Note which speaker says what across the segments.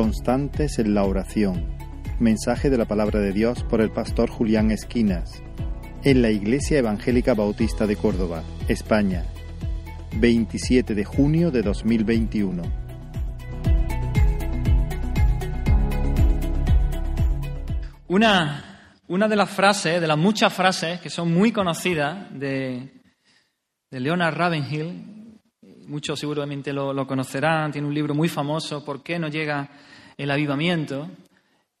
Speaker 1: Constantes en la oración. Mensaje de la palabra de Dios por el pastor Julián Esquinas. En la Iglesia Evangélica Bautista de Córdoba, España. 27 de junio de 2021.
Speaker 2: Una, una de las frases, de las muchas frases que son muy conocidas de, de Leonard Ravenhill, muchos seguramente lo, conocerán, tiene un libro muy famoso, ¿Por qué no llega el avivamiento?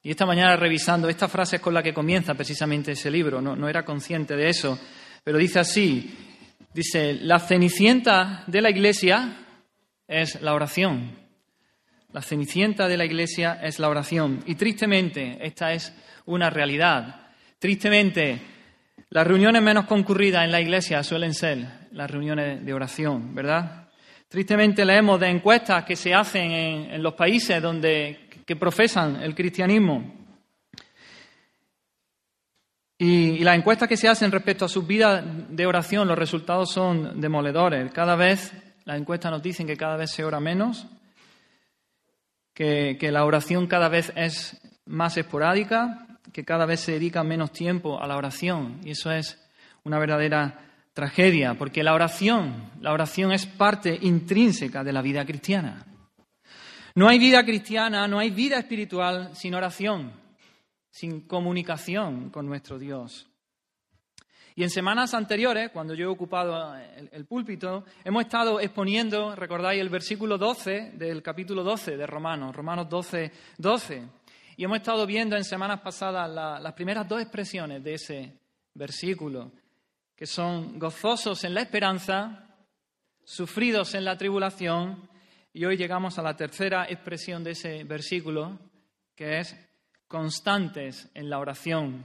Speaker 2: Y esta mañana revisando esta frase con la que comienza precisamente ese libro, no era consciente de eso, pero dice así, dice, la cenicienta de la iglesia es la oración. La cenicienta de la iglesia es la oración. Y tristemente, esta es una realidad. Tristemente, las reuniones menos concurridas en la iglesia suelen ser las reuniones de oración, ¿verdad? Tristemente leemos de encuestas que se hacen en, los países donde, que profesan el cristianismo. Y, las encuestas que se hacen respecto a sus vidas de oración, los resultados son demoledores. Cada vez, las encuestas nos dicen que cada vez se ora menos, que, que la oración cada vez es más esporádica, que cada vez se dedica menos tiempo a la oración. Y eso es una verdadera tragedia, porque la oración, la oración es parte intrínseca de la vida cristiana. No hay vida cristiana, no hay vida espiritual sin oración, sin comunicación con nuestro Dios. Y en semanas anteriores, cuando yo he ocupado el, púlpito, hemos estado exponiendo, recordáis, el versículo 12 del capítulo 12 de Romanos, Romanos 12, 12. Y hemos estado viendo en semanas pasadas las primeras dos expresiones de ese versículo que son gozosos en la esperanza, sufridos en la tribulación, y hoy llegamos a la tercera expresión de ese versículo, que es constantes en la oración.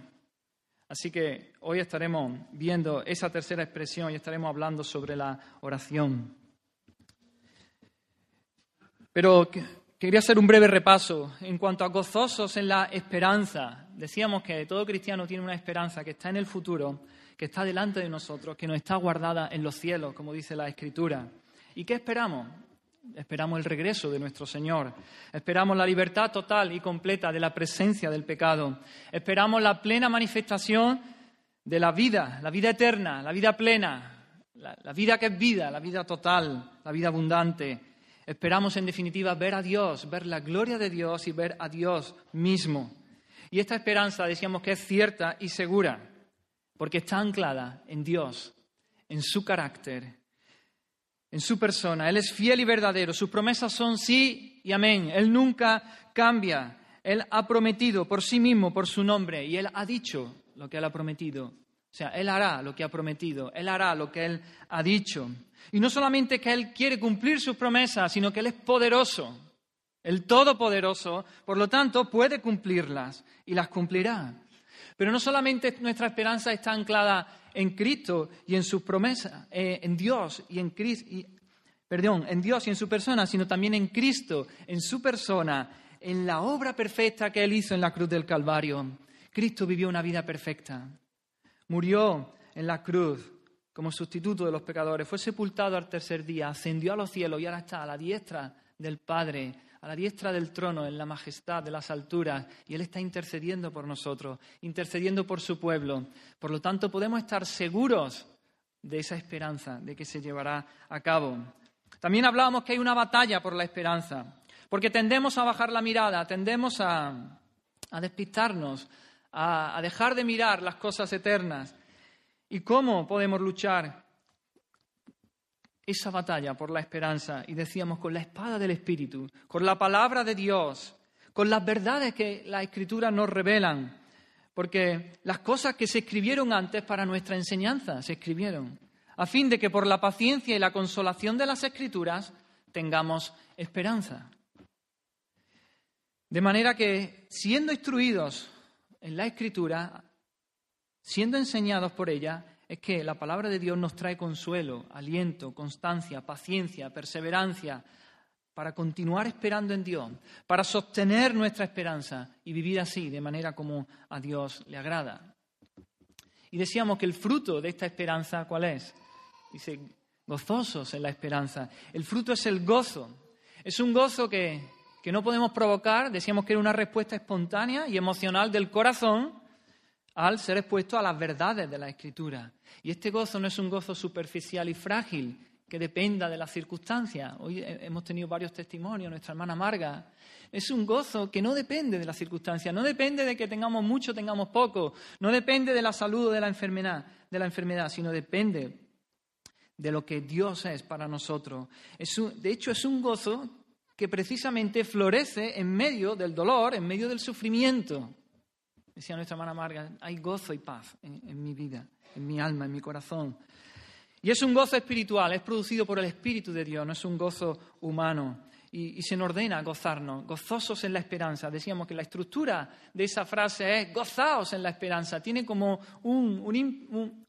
Speaker 2: Así que hoy estaremos viendo esa tercera expresión y estaremos hablando sobre la oración. Pero quería hacer un breve repaso en cuanto a gozosos en la esperanza. Decíamos que todo cristiano tiene una esperanza que está en el futuro, que está delante de nosotros, que nos está guardada en los cielos, como dice la Escritura. ¿Y qué esperamos? Esperamos el regreso de nuestro Señor. Esperamos la libertad total y completa de la presencia del pecado. Esperamos la plena manifestación de la vida, la vida eterna, la vida plena, la, la, vida que es vida, la vida total, la vida abundante. Esperamos, en definitiva, ver a Dios, ver la gloria de Dios y ver a Dios mismo. Y esta esperanza decíamos que es cierta y segura porque está anclada en Dios, en su carácter, en su persona. Él es fiel y verdadero. Sus promesas son sí y amén. Él nunca cambia. Él ha prometido por sí mismo, por su nombre, y Él ha dicho lo que Él ha prometido. O sea, Él hará lo que ha prometido, Él hará lo que Él ha dicho. Y no solamente que Él quiere cumplir sus promesas, sino que Él es poderoso, el Todopoderoso, por lo tanto puede cumplirlas y las cumplirá. Pero no solamente nuestra esperanza está anclada en Cristo y en sus promesas, eh, en Dios y en Cristo, perdón, en Dios y en su persona, sino también en Cristo, en su persona, en la obra perfecta que Él hizo en la cruz del Calvario. Cristo vivió una vida perfecta. Murió en la cruz como sustituto de los pecadores, fue sepultado al tercer día, ascendió a los cielos y ahora está a la diestra del Padre a la diestra del trono, en la majestad de las alturas, y Él está intercediendo por nosotros, intercediendo por su pueblo. Por lo tanto, podemos estar seguros de esa esperanza, de que se llevará a cabo. También hablábamos que hay una batalla por la esperanza, porque tendemos a bajar la mirada, tendemos a, despistarnos, a dejar de mirar las cosas eternas. ¿Y cómo podemos luchar esa batalla por la esperanza y decíamos con la espada del Espíritu, con la palabra de Dios, con las verdades que las Escrituras nos revelan, porque las cosas que se escribieron antes para nuestra enseñanza se escribieron, a fin de que por la paciencia y la consolación de las Escrituras tengamos esperanza. De manera que, siendo instruidos en la Escritura, siendo enseñados por ella, es que la palabra de Dios nos trae consuelo, aliento, constancia, paciencia, perseverancia, para continuar esperando en Dios, para sostener nuestra esperanza y vivir así, de manera como a Dios le agrada. Y decíamos que el fruto de esta esperanza, ¿cuál es? Dice, gozosos en la esperanza. El fruto es el gozo. Es un gozo que, que no podemos provocar, decíamos que era una respuesta espontánea y emocional del corazón al ser expuesto a las verdades de la Escritura. Y este gozo no es un gozo superficial y frágil que dependa de las circunstancias. Hoy hemos tenido varios testimonios, nuestra hermana Marga. Es un gozo que no depende de las circunstancias, no depende de que tengamos mucho, tengamos poco, no depende de la salud o de la enfermedad, de la enfermedad sino depende de lo que Dios es para nosotros. de hecho, es un gozo que precisamente florece en medio del dolor, en medio del sufrimiento. Decía nuestra hermana Marga, hay gozo y paz en, mi vida, en mi alma, en mi corazón. Y es un gozo espiritual, es producido por el Espíritu de Dios, no es un gozo humano. Y, se nos ordena gozarnos, gozosos en la esperanza. Decíamos que la estructura de esa frase es gozaos en la esperanza. Tiene como un,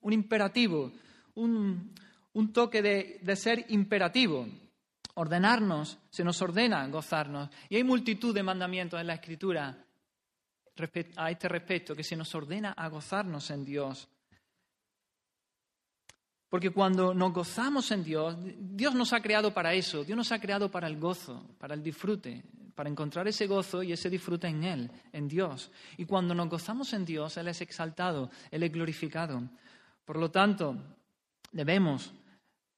Speaker 2: un imperativo, un, un toque de, ser imperativo. Ordenarnos, se nos ordena gozarnos. Y hay multitud de mandamientos en la Escritura a este respecto, que se nos ordena a gozarnos en Dios. Porque cuando nos gozamos en Dios, Dios nos ha creado para eso, Dios nos ha creado para el gozo, para el disfrute, para encontrar ese gozo y ese disfrute en Él, en Dios. Y cuando nos gozamos en Dios, Él es exaltado, Él es glorificado. Por lo tanto, debemos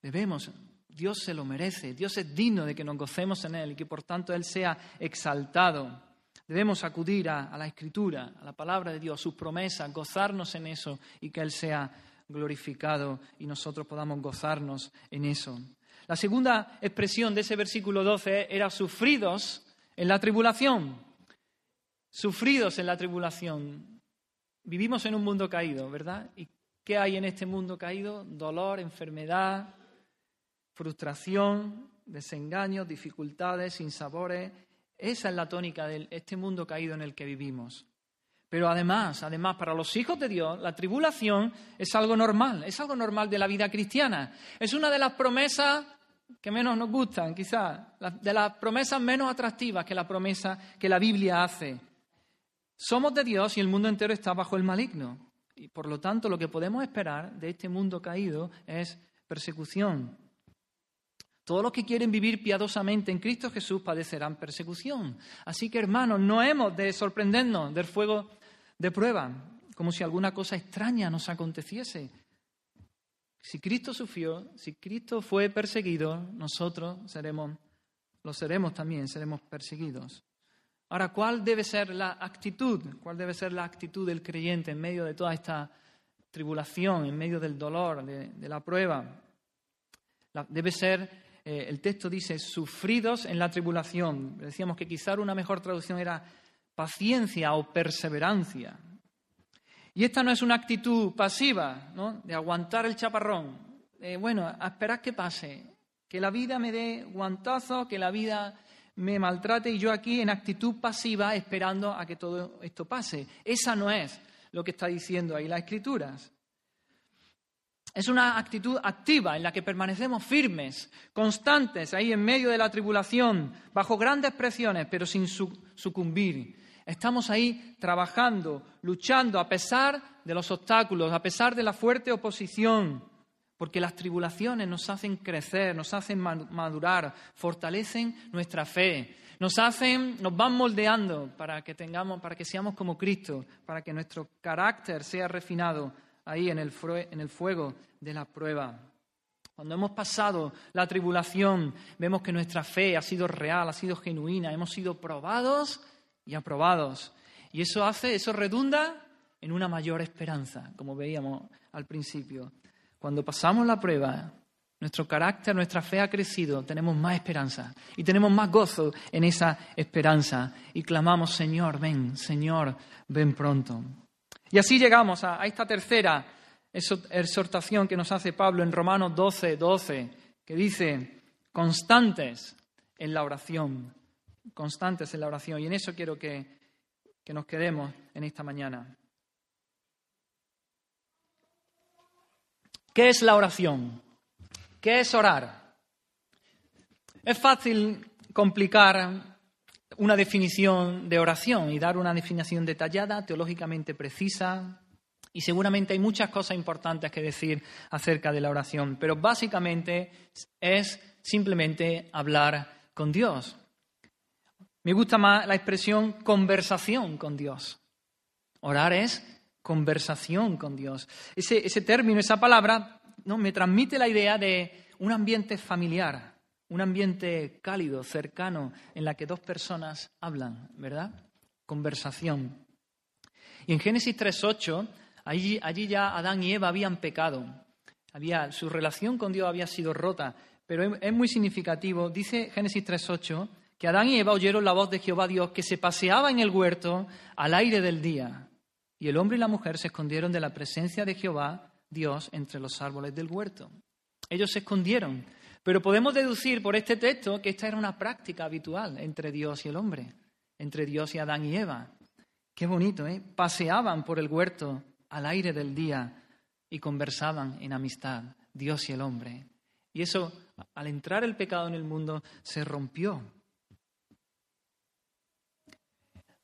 Speaker 2: Debemos, Dios se lo merece, Dios es digno de que nos gocemos en Él y que por tanto Él sea exaltado. Debemos acudir a, la Escritura, a la palabra de Dios, a sus promesas, gozarnos en eso y que Él sea glorificado y nosotros podamos gozarnos en eso. La segunda expresión de ese versículo 12 era sufridos en la tribulación. Sufridos en la tribulación. Vivimos en un mundo caído, ¿verdad? ¿Y qué hay en este mundo caído? Dolor, enfermedad, frustración, desengaños, dificultades, sinsabores. Esa es la tónica de este mundo caído en el que vivimos. Pero además, además, para los hijos de Dios, la tribulación es algo normal, es algo normal de la vida cristiana. Es una de las promesas que menos nos gustan, quizás, de las promesas menos atractivas que la promesa que la Biblia hace. Somos de Dios y el mundo entero está bajo el maligno. Y por lo tanto, lo que podemos esperar de este mundo caído es persecución, todos los que quieren vivir piadosamente en Cristo Jesús padecerán persecución. Así que, hermanos, no hemos de sorprendernos del fuego de prueba, como si alguna cosa extraña nos aconteciese. Si Cristo sufrió, si Cristo fue perseguido, nosotros seremos, lo seremos también, seremos perseguidos. Ahora, ¿cuál debe ser la actitud? ¿Cuál debe ser la actitud del creyente en medio de toda esta tribulación, en medio del dolor, de, la prueba? debe ser eh, el texto dice sufridos en la tribulación. Decíamos que quizá una mejor traducción era paciencia o perseverancia. Y esta no es una actitud pasiva, ¿no? de aguantar el chaparrón. bueno, a esperar que pase, que la vida me dé guantazo, que la vida me maltrate y yo aquí en actitud pasiva esperando a que todo esto pase. Esa no es lo que está diciendo ahí las escrituras. Es una actitud activa en la que permanecemos firmes, constantes, ahí en medio de la tribulación, bajo grandes presiones, pero sin sucumbir. Estamos ahí trabajando, luchando a pesar de los obstáculos, a pesar de la fuerte oposición, porque las tribulaciones nos hacen crecer, nos hacen madurar, fortalecen nuestra fe, nos hacen, nos van moldeando para que tengamos, para que seamos como Cristo, para que nuestro carácter sea refinado ahí en el, fuego de la prueba. Cuando hemos pasado la tribulación, vemos que nuestra fe ha sido real, ha sido genuina, hemos sido probados y aprobados. Y eso hace, eso redunda en una mayor esperanza, como veíamos al principio. Cuando pasamos la prueba, nuestro carácter, nuestra fe ha crecido, tenemos más esperanza y tenemos más gozo en esa esperanza. Y clamamos, Señor, ven, Señor, ven pronto. Y así llegamos a, esta tercera exhortación que nos hace Pablo en Romanos 12, 12, que dice, constantes en la oración, constantes en la oración. Y en eso quiero que, que nos quedemos en esta mañana. ¿Qué es la oración? ¿Qué es orar? Es fácil complicar una definición de oración y dar una definición detallada, teológicamente precisa. Y seguramente hay muchas cosas importantes que decir acerca de la oración, pero básicamente es simplemente hablar con Dios. Me gusta más la expresión conversación con Dios. Orar es conversación con Dios. Ese, ese término, esa palabra, ¿no? me transmite la idea de un ambiente familiar, un ambiente cálido, cercano, en la que dos personas hablan, ¿verdad? Conversación. Y en Génesis 3.8, allí, allí ya Adán y Eva habían pecado. Había, su relación con Dios había sido rota, pero es, muy significativo. Dice Génesis 3.8 que Adán y Eva oyeron la voz de Jehová Dios que se paseaba en el huerto al aire del día. Y el hombre y la mujer se escondieron de la presencia de Jehová Dios entre los árboles del huerto. Ellos se escondieron. Pero podemos deducir por este texto que esta era una práctica habitual entre Dios y el hombre, entre Dios y Adán y Eva. Qué bonito, ¿eh? Paseaban por el huerto al aire del día y conversaban en amistad, Dios y el hombre. Y eso, al entrar el pecado en el mundo, se rompió.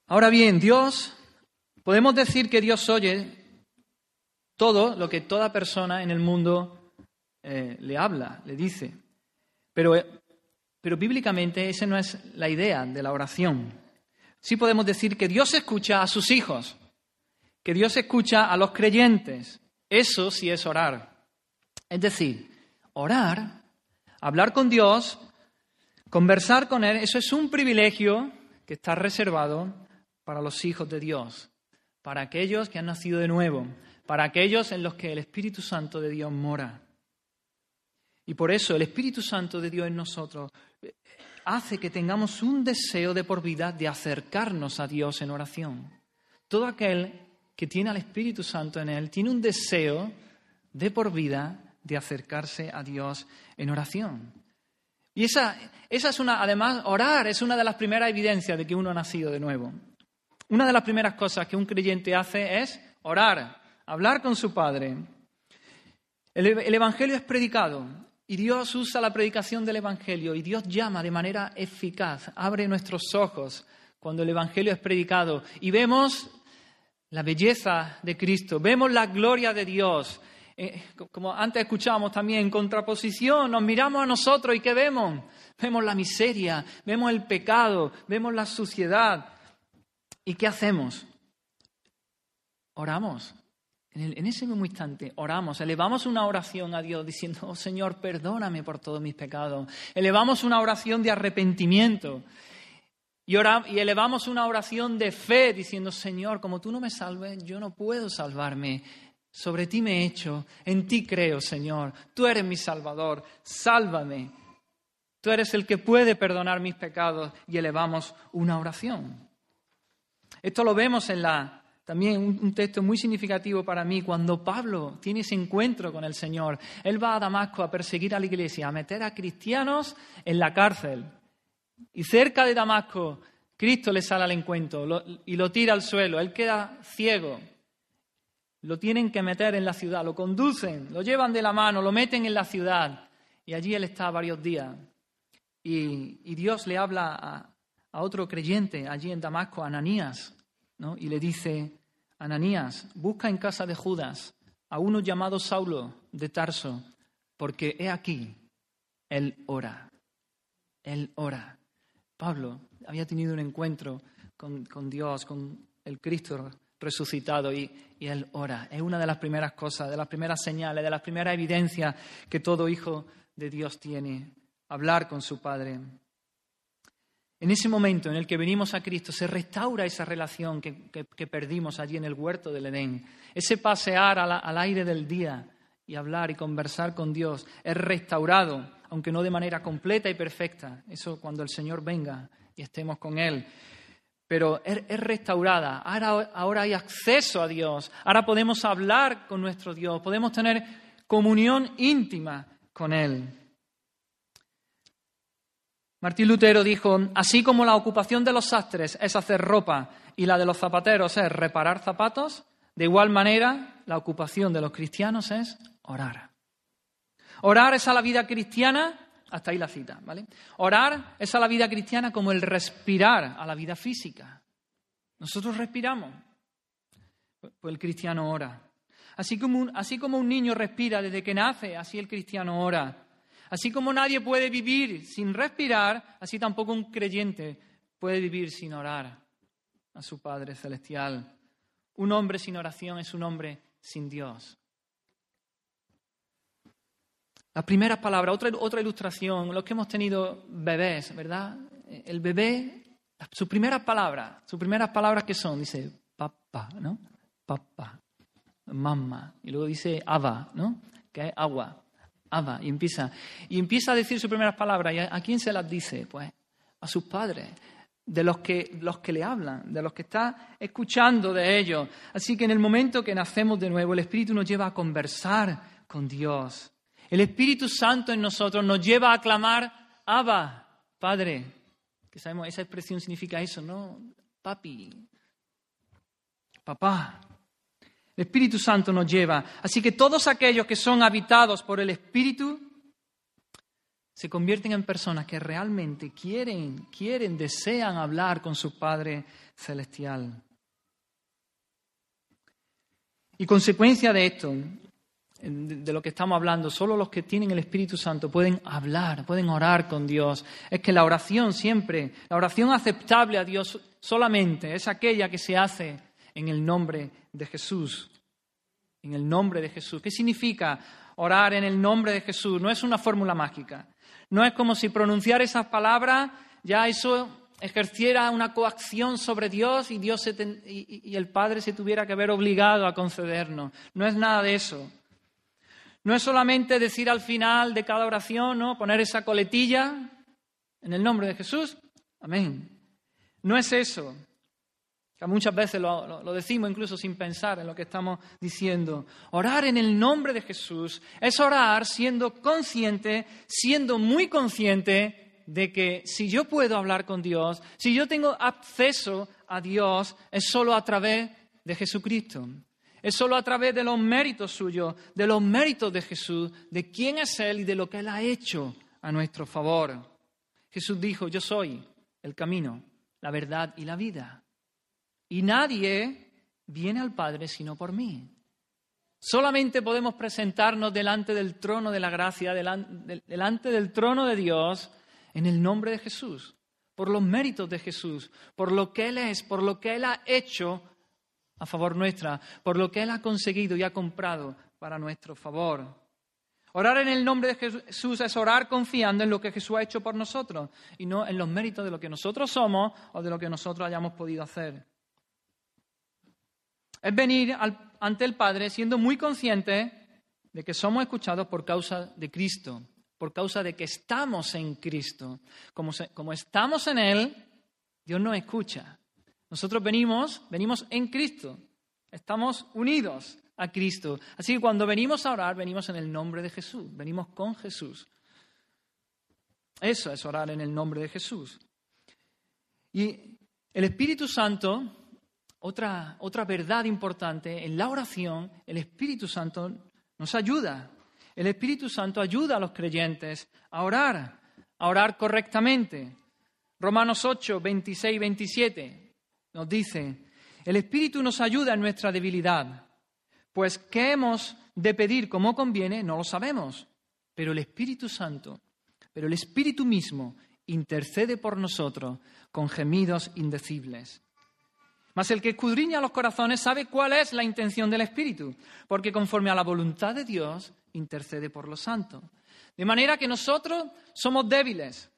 Speaker 2: Ahora bien, Dios, podemos decir que Dios oye todo lo que toda persona en el mundo eh, le habla, le dice. Pero, eh, pero bíblicamente esa no es la idea de la oración. Sí podemos decir que Dios escucha a sus hijos, que Dios escucha a los creyentes. Eso sí es orar. Es decir, orar, hablar con Dios, conversar con Él, eso es un privilegio que está reservado para los hijos de Dios, para aquellos que han nacido de nuevo, para aquellos en los que el Espíritu Santo de Dios mora. Y por eso el Espíritu Santo de Dios en nosotros eh, hace que tengamos un deseo de por vida de acercarnos a Dios en oración. Todo aquel que tiene al Espíritu Santo en él tiene un deseo de por vida de acercarse a Dios en oración. Y esa, esa es una, además, orar es una de las primeras evidencias de que uno ha nacido de nuevo. Una de las primeras cosas que un creyente hace es orar, hablar con su Padre. El, Evangelio es predicado y Dios usa la predicación del Evangelio y Dios llama de manera eficaz, abre nuestros ojos cuando el Evangelio es predicado y vemos la belleza de Cristo, vemos la gloria de Dios. Eh, como antes escuchábamos también, en contraposición, nos miramos a nosotros y ¿qué vemos? Vemos la miseria, vemos el pecado, vemos la suciedad, ¿Y qué hacemos? Oramos. En, ese mismo instante oramos, elevamos una oración a Dios diciendo, oh Señor, perdóname por todos mis pecados. Elevamos una oración de arrepentimiento. Y, y elevamos una oración de fe diciendo, Señor, como tú no me salves, yo no puedo salvarme. Sobre ti me he hecho, en ti creo, Señor. Tú eres mi Salvador, sálvame. Tú eres el que puede perdonar mis pecados y elevamos una oración. Esto lo vemos en la, también un, texto muy significativo para mí, cuando Pablo tiene ese encuentro con el Señor. Él va a Damasco a perseguir a la iglesia, a meter a cristianos en la cárcel. Y cerca de Damasco, Cristo le sale al encuentro y lo tira al suelo. Él queda ciego. Lo tienen que meter en la ciudad, lo conducen, lo llevan de la mano, lo meten en la ciudad. Y allí él está varios días. Y, Dios le habla a, a otro creyente allí en Damasco, Ananías, y le dice, Ananías, busca en casa de Judas a uno llamado Saulo de Tarso, porque he aquí, él ora, él ora. Pablo había tenido un encuentro con, Dios, con el Cristo resucitado y, y, él ora. Es una de las primeras cosas, de las primeras señales, de las primeras evidencias que todo hijo de Dios tiene, hablar con su Padre. En ese momento en el que venimos a Cristo se restaura esa relación que, perdimos allí en el huerto del Edén. Ese pasear al aire del día y hablar y conversar con Dios es restaurado, aunque no de manera completa y perfecta. Eso cuando el Señor venga y estemos con Él. Pero es, restaurada. Ahora, hay acceso a Dios. Ahora podemos hablar con nuestro Dios. Podemos tener comunión íntima con Él. Martín Lutero dijo, así como la ocupación de los sastres es hacer ropa y la de los zapateros es reparar zapatos, de igual manera la ocupación de los cristianos es orar. Orar es a la vida cristiana, hasta ahí la cita, ¿vale? Orar es a la vida cristiana como el respirar a la vida física. Nosotros respiramos, pues el cristiano ora. Así como, así como un niño respira desde que nace, así el cristiano ora. Así como nadie puede vivir sin respirar, así tampoco un creyente puede vivir sin orar a su Padre Celestial. Un hombre sin oración es un hombre sin Dios. La primera palabra, otra, otra ilustración, los que hemos tenido bebés, ¿verdad? El bebé, sus primeras palabras, sus primeras palabras que son, dice papá, ¿no? Papá, mamá, y luego dice ava, ¿no? Que es agua, ava, y empieza, y empieza a decir sus primeras palabras, ¿y a, quién se las dice? Pues a sus padres, de los que, los que le hablan, de los que está escuchando de ellos. Así que en el momento que nacemos de nuevo, el Espíritu nos lleva a conversar con Dios. El Espíritu Santo en nosotros nos lleva a clamar, Abba, Padre. Que sabemos, esa expresión significa eso, ¿no? Papi, papá. El Espíritu Santo nos lleva. Así que todos aquellos que son habitados por el Espíritu se convierten en personas que realmente quieren, quieren, desean hablar con su Padre Celestial. Y consecuencia de esto, de lo que estamos hablando, solo los que tienen el Espíritu Santo pueden hablar, pueden orar con Dios. Es que la oración siempre, la oración aceptable a Dios solamente es aquella que se hace en el nombre de Jesús. En el nombre de Jesús. ¿Qué significa orar en el nombre de Jesús? No es una fórmula mágica. No es como si pronunciar esas palabras ya eso ejerciera una coacción sobre Dios y, Dios y el Padre se tuviera que ver obligado a concedernos. No es nada de eso. No es solamente decir al final de cada oración, ¿no? Poner esa coletilla en el nombre de Jesús. Amén. No es eso. Que muchas veces lo, lo, decimos incluso sin pensar en lo que estamos diciendo. Orar en el nombre de Jesús es orar siendo consciente, siendo muy consciente de que si yo puedo hablar con Dios, si yo tengo acceso a Dios, es solo a través de Jesucristo. Es solo a través de los méritos suyos, de los méritos de Jesús, de quién es Él y de lo que Él ha hecho a nuestro favor. Jesús dijo, yo soy el camino, la verdad y la vida. Y nadie viene al Padre sino por mí. Solamente podemos presentarnos delante del trono de la gracia, delante del trono de Dios, en el nombre de Jesús, por los méritos de Jesús, por lo que Él es, por lo que Él ha hecho a favor nuestra, por lo que Él ha conseguido y ha comprado para nuestro favor. Orar en el nombre de Jesús es orar confiando en lo que Jesús ha hecho por nosotros y no en los méritos de lo que nosotros somos o de lo que nosotros hayamos podido hacer. Es venir ante el Padre siendo muy consciente de que somos escuchados por causa de Cristo, por causa de que estamos en Cristo. Como, como estamos en Él, Dios nos escucha. Nosotros venimos, venimos en Cristo, estamos unidos a Cristo. Así que cuando venimos a orar, venimos en el nombre de Jesús, venimos con Jesús. Eso es orar en el nombre de Jesús. Y el Espíritu Santo, otra, otra verdad importante, en la oración, el Espíritu Santo nos ayuda. El Espíritu Santo ayuda a los creyentes a orar, a orar correctamente. Romanos 8, 26 y 27 nos dice, el Espíritu nos ayuda en nuestra debilidad, pues qué hemos de pedir como conviene no lo sabemos, pero el Espíritu Santo, pero el Espíritu mismo intercede por nosotros con gemidos indecibles. Mas el que escudriña los corazones sabe cuál es la intención del Espíritu, porque conforme a la voluntad de Dios intercede por los santos. De manera que nosotros somos débiles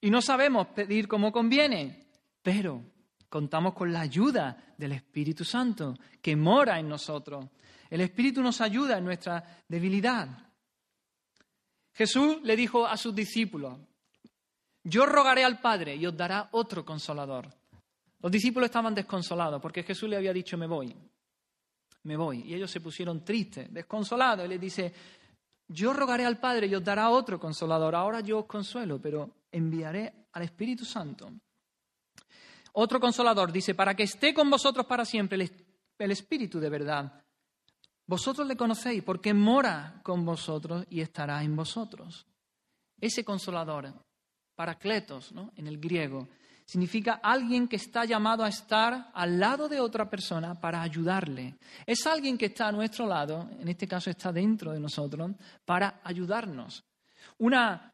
Speaker 2: y no sabemos pedir como conviene, pero contamos con la ayuda del Espíritu Santo que mora en nosotros. El Espíritu nos ayuda en nuestra debilidad. Jesús le dijo a sus discípulos, yo rogaré al Padre y os dará otro consolador. Los discípulos estaban desconsolados porque Jesús le había dicho, me voy, me voy. Y ellos se pusieron tristes, desconsolados. Y le dice, yo rogaré al Padre y os dará otro consolador. Ahora yo os consuelo, pero enviaré al Espíritu Santo otro consolador dice, para que esté con vosotros para siempre el, Espíritu de verdad. Vosotros le conocéis porque mora con vosotros y estará en vosotros. Ese consolador, paracletos, ¿no? en el griego, significa alguien que está llamado a estar al lado de otra persona para ayudarle. Es alguien que está a nuestro lado, en este caso está dentro de nosotros, para ayudarnos. Una,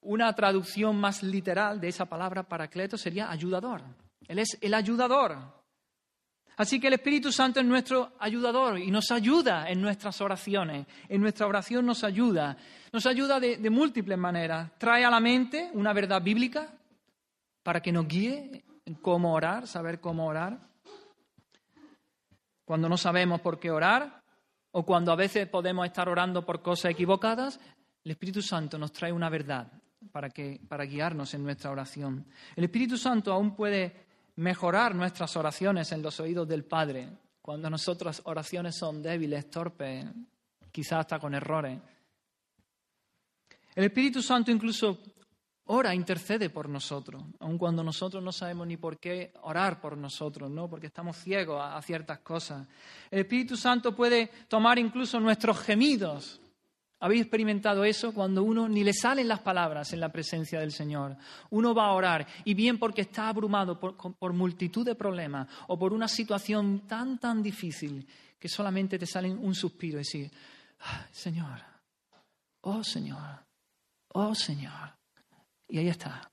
Speaker 2: una traducción más literal de esa palabra paracleto sería ayudador. Él es el ayudador. Así que el Espíritu Santo es nuestro ayudador y nos ayuda en nuestras oraciones. En nuestra oración nos ayuda. Nos ayuda de, de múltiples maneras. Trae a la mente una verdad bíblica para que nos guíe en cómo orar, saber cómo orar. Cuando no sabemos por qué orar o cuando a veces podemos estar orando por cosas equivocadas, el Espíritu Santo nos trae una verdad para, que, para guiarnos en nuestra oración. El Espíritu Santo aún puede mejorar nuestras oraciones en los oídos del Padre cuando nuestras oraciones son débiles, torpes, quizás hasta con errores. El Espíritu Santo incluso ora, intercede por nosotros, aun cuando nosotros no sabemos ni por qué orar por nosotros, ¿no? Porque estamos ciegos a, ciertas cosas. El Espíritu Santo puede tomar incluso nuestros gemidos ¿Habéis experimentado eso cuando uno ni le salen las palabras en la presencia del Señor? Uno va a orar y bien porque está abrumado por, multitud de problemas o por una situación tan, tan difícil que solamente te salen un suspiro y decir, Señor, oh Señor, oh Señor. Y ahí está.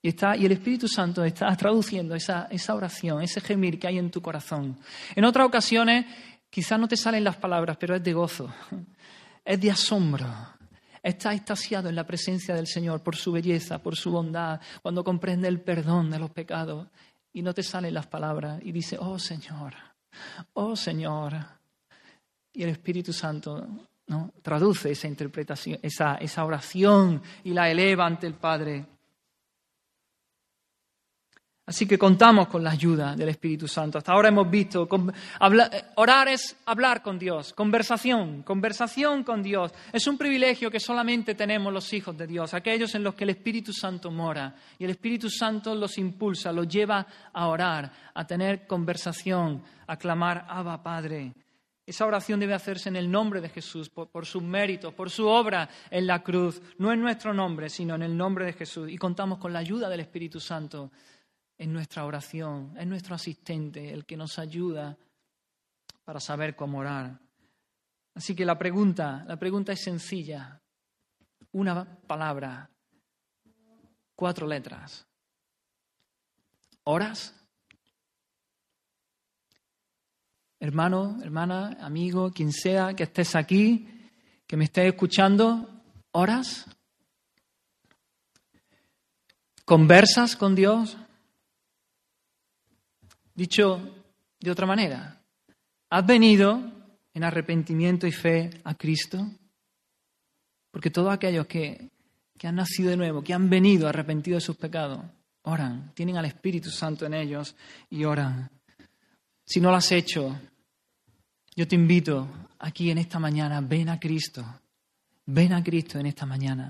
Speaker 2: Y, está, y el Espíritu Santo está traduciendo esa, esa oración, ese gemir que hay en tu corazón. En otras ocasiones quizás no te salen las palabras, pero es de gozo es de asombro. Está extasiado en la presencia del Señor por su belleza, por su bondad, cuando comprende el perdón de los pecados y no te salen las palabras y dice, oh Señor, oh Señor. Y el Espíritu Santo ¿no? traduce esa interpretación, esa, esa oración y la eleva ante el Padre. Así que contamos con la ayuda del Espíritu Santo. Hasta ahora hemos visto, orar es hablar con Dios, conversación, conversación con Dios. Es un privilegio que solamente tenemos los hijos de Dios, aquellos en los que el Espíritu Santo mora. Y el Espíritu Santo los impulsa, los lleva a orar, a tener conversación, a clamar, Abba Padre. Esa oración debe hacerse en el nombre de Jesús, por, sus méritos, por su obra en la cruz, no en nuestro nombre, sino en el nombre de Jesús. Y contamos con la ayuda del Espíritu Santo en nuestra oración, es nuestro asistente, el que nos ayuda para saber cómo orar. Así que la pregunta, la pregunta es sencilla. Una palabra, cuatro letras. ¿Oras? Hermano, hermana, amigo, quien sea que estés aquí, que me estés escuchando, ¿oras? ¿Conversas con Dios? Dicho de otra manera, ¿has venido en arrepentimiento y fe a Cristo? Porque todos aquellos que, que han nacido de nuevo, que han venido arrepentidos de sus pecados, oran, tienen al Espíritu Santo en ellos y oran. Si no lo has hecho, yo te invito aquí en esta mañana, ven a Cristo, ven a Cristo en esta mañana.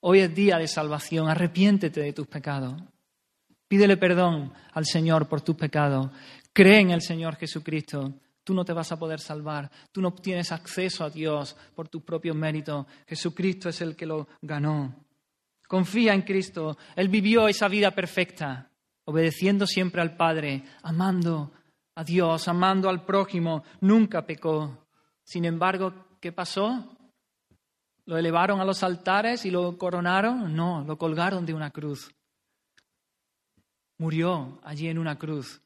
Speaker 2: Hoy es día de salvación, arrepiéntete de tus pecados. Pídele perdón al Señor por tu pecado. Cree en el Señor Jesucristo. Tú no te vas a poder salvar. Tú no tienes acceso a Dios por tus propios méritos. Jesucristo es el que lo ganó. Confía en Cristo. Él vivió esa vida perfecta, obedeciendo siempre al Padre, amando a Dios, amando al prójimo. Nunca pecó. Sin embargo, ¿qué pasó? ¿Lo elevaron a los altares y lo coronaron? No, lo colgaron de una cruz murió allí en una cruz,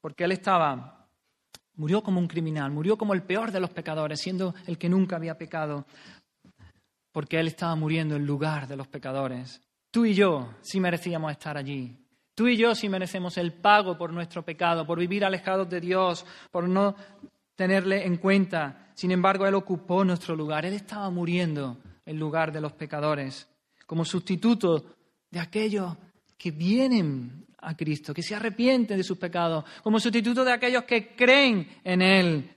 Speaker 2: porque él estaba, murió como un criminal, murió como el peor de los pecadores, siendo el que nunca había pecado, porque él estaba muriendo en lugar de los pecadores. Tú y yo sí merecíamos estar allí. Tú y yo sí merecemos el pago por nuestro pecado, por vivir alejados de Dios, por no tenerle en cuenta. Sin embargo, Él ocupó nuestro lugar. Él estaba muriendo en lugar de los pecadores, como sustituto de aquellos que vienen a Cristo, que se arrepienten de sus pecados, como sustituto de aquellos que creen en Él,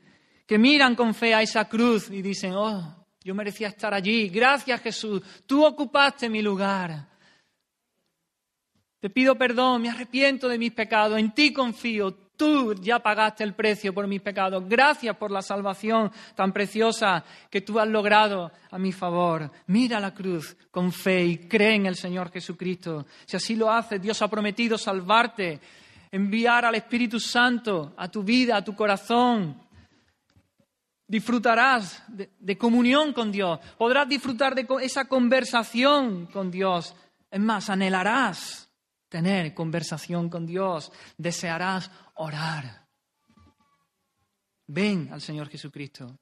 Speaker 2: que miran con fe a esa cruz y dicen, oh, yo merecía estar allí, gracias Jesús, tú ocupaste mi lugar. Te pido perdón, me arrepiento de mis pecados, en ti confío, Tú ya pagaste el precio por mis pecados. Gracias por la salvación tan preciosa que tú has logrado a mi favor. Mira la cruz con fe y cree en el Señor Jesucristo. Si así lo haces, Dios ha prometido salvarte, enviar al Espíritu Santo a tu vida, a tu corazón. disfrutarás de, comunión con Dios, podrás disfrutar de esa conversación con Dios. Es más, anhelarás tener conversación con Dios, desearás orar. Ven al Señor Jesucristo.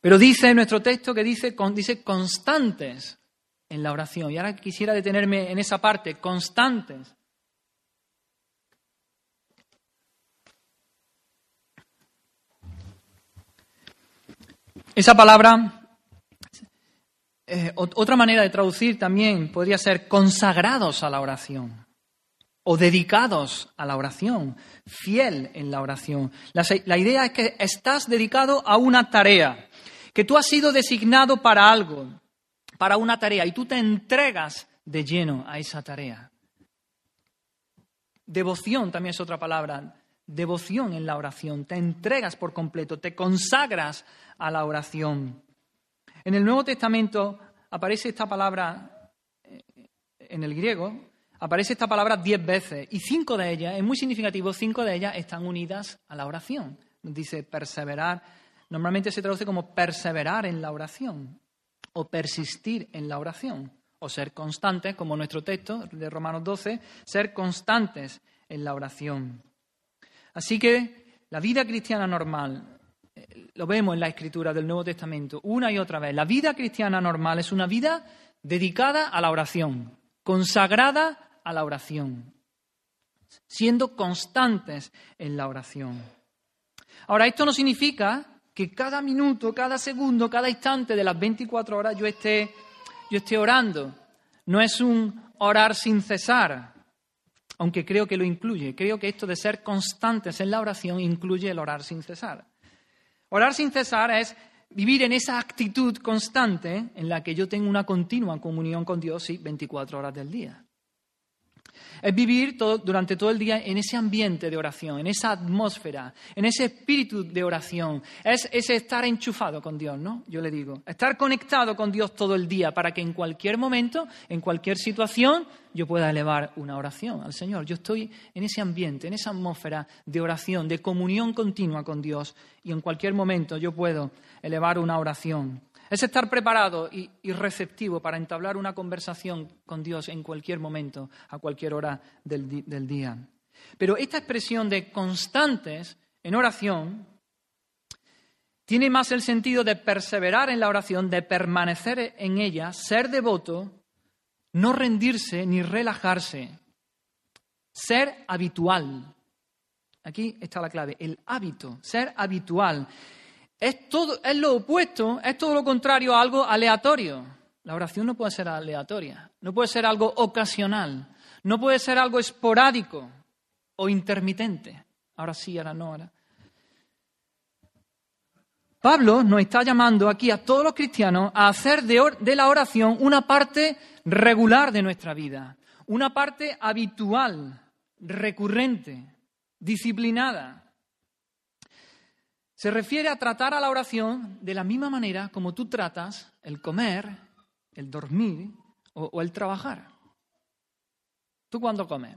Speaker 2: Pero dice nuestro texto que dice, dice constantes en la oración. Y ahora quisiera detenerme en esa parte, constantes. Esa palabra, eh, otra manera de traducir también podría ser consagrados a la oración o dedicados a la oración, fiel en la oración. La, idea es que estás dedicado a una tarea, que tú has sido designado para algo, para una tarea, y tú te entregas de lleno a esa tarea. Devoción también es otra palabra devoción en la oración, te entregas por completo, te consagras a la oración. En el Nuevo Testamento aparece esta palabra eh, en el griego, aparece esta palabra diez veces y cinco de ellas, es muy significativo, cinco de ellas están unidas a la oración. Dice perseverar, normalmente se traduce como perseverar en la oración o persistir en la oración o ser constantes, como nuestro texto de Romanos 12, ser constantes en la oración. Así que la vida cristiana normal, lo vemos en la escritura del Nuevo Testamento una y otra vez, la vida cristiana normal es una vida dedicada a la oración, consagrada a la oración, siendo constantes en la oración. Ahora, esto no significa que cada minuto, cada segundo, cada instante de las 24 horas yo esté, yo esté orando. No es un orar sin cesar aunque creo que lo incluye. Creo que esto de ser constantes en la oración incluye el orar sin cesar. Orar sin cesar es vivir en esa actitud constante en la que yo tengo una continua comunión con Dios, sí, 24 horas del día. Es vivir durante todo el día en ese ambiente de oración, en esa atmósfera, en ese espíritu de oración. Es ese estar enchufado con Dios, ¿no? Yo le digo. Estar conectado con Dios todo el día para que en cualquier momento, en cualquier situación, yo pueda elevar una oración al Señor. Yo estoy en ese ambiente, en esa atmósfera de oración, de comunión continua con Dios y en cualquier momento yo puedo elevar una oración. Es estar preparado y, receptivo para entablar una conversación con Dios en cualquier momento, a cualquier hora del, día. Pero esta expresión de constantes en oración tiene más el sentido de perseverar en la oración, de permanecer en ella, ser devoto, no rendirse ni relajarse, ser habitual. Aquí está la clave, el hábito, ser habitual. Es, todo, es lo opuesto, es todo lo contrario a algo aleatorio. La oración no puede ser aleatoria, no puede ser algo ocasional, no puede ser algo esporádico o intermitente. Ahora sí, ahora no, ahora. Pablo nos está llamando aquí a todos los cristianos a hacer de la oración una parte regular de nuestra vida, una parte habitual, recurrente, disciplinada. Se refiere a tratar a la oración de la misma manera como tú tratas el comer, el dormir o, el trabajar. ¿Tú cuándo comes?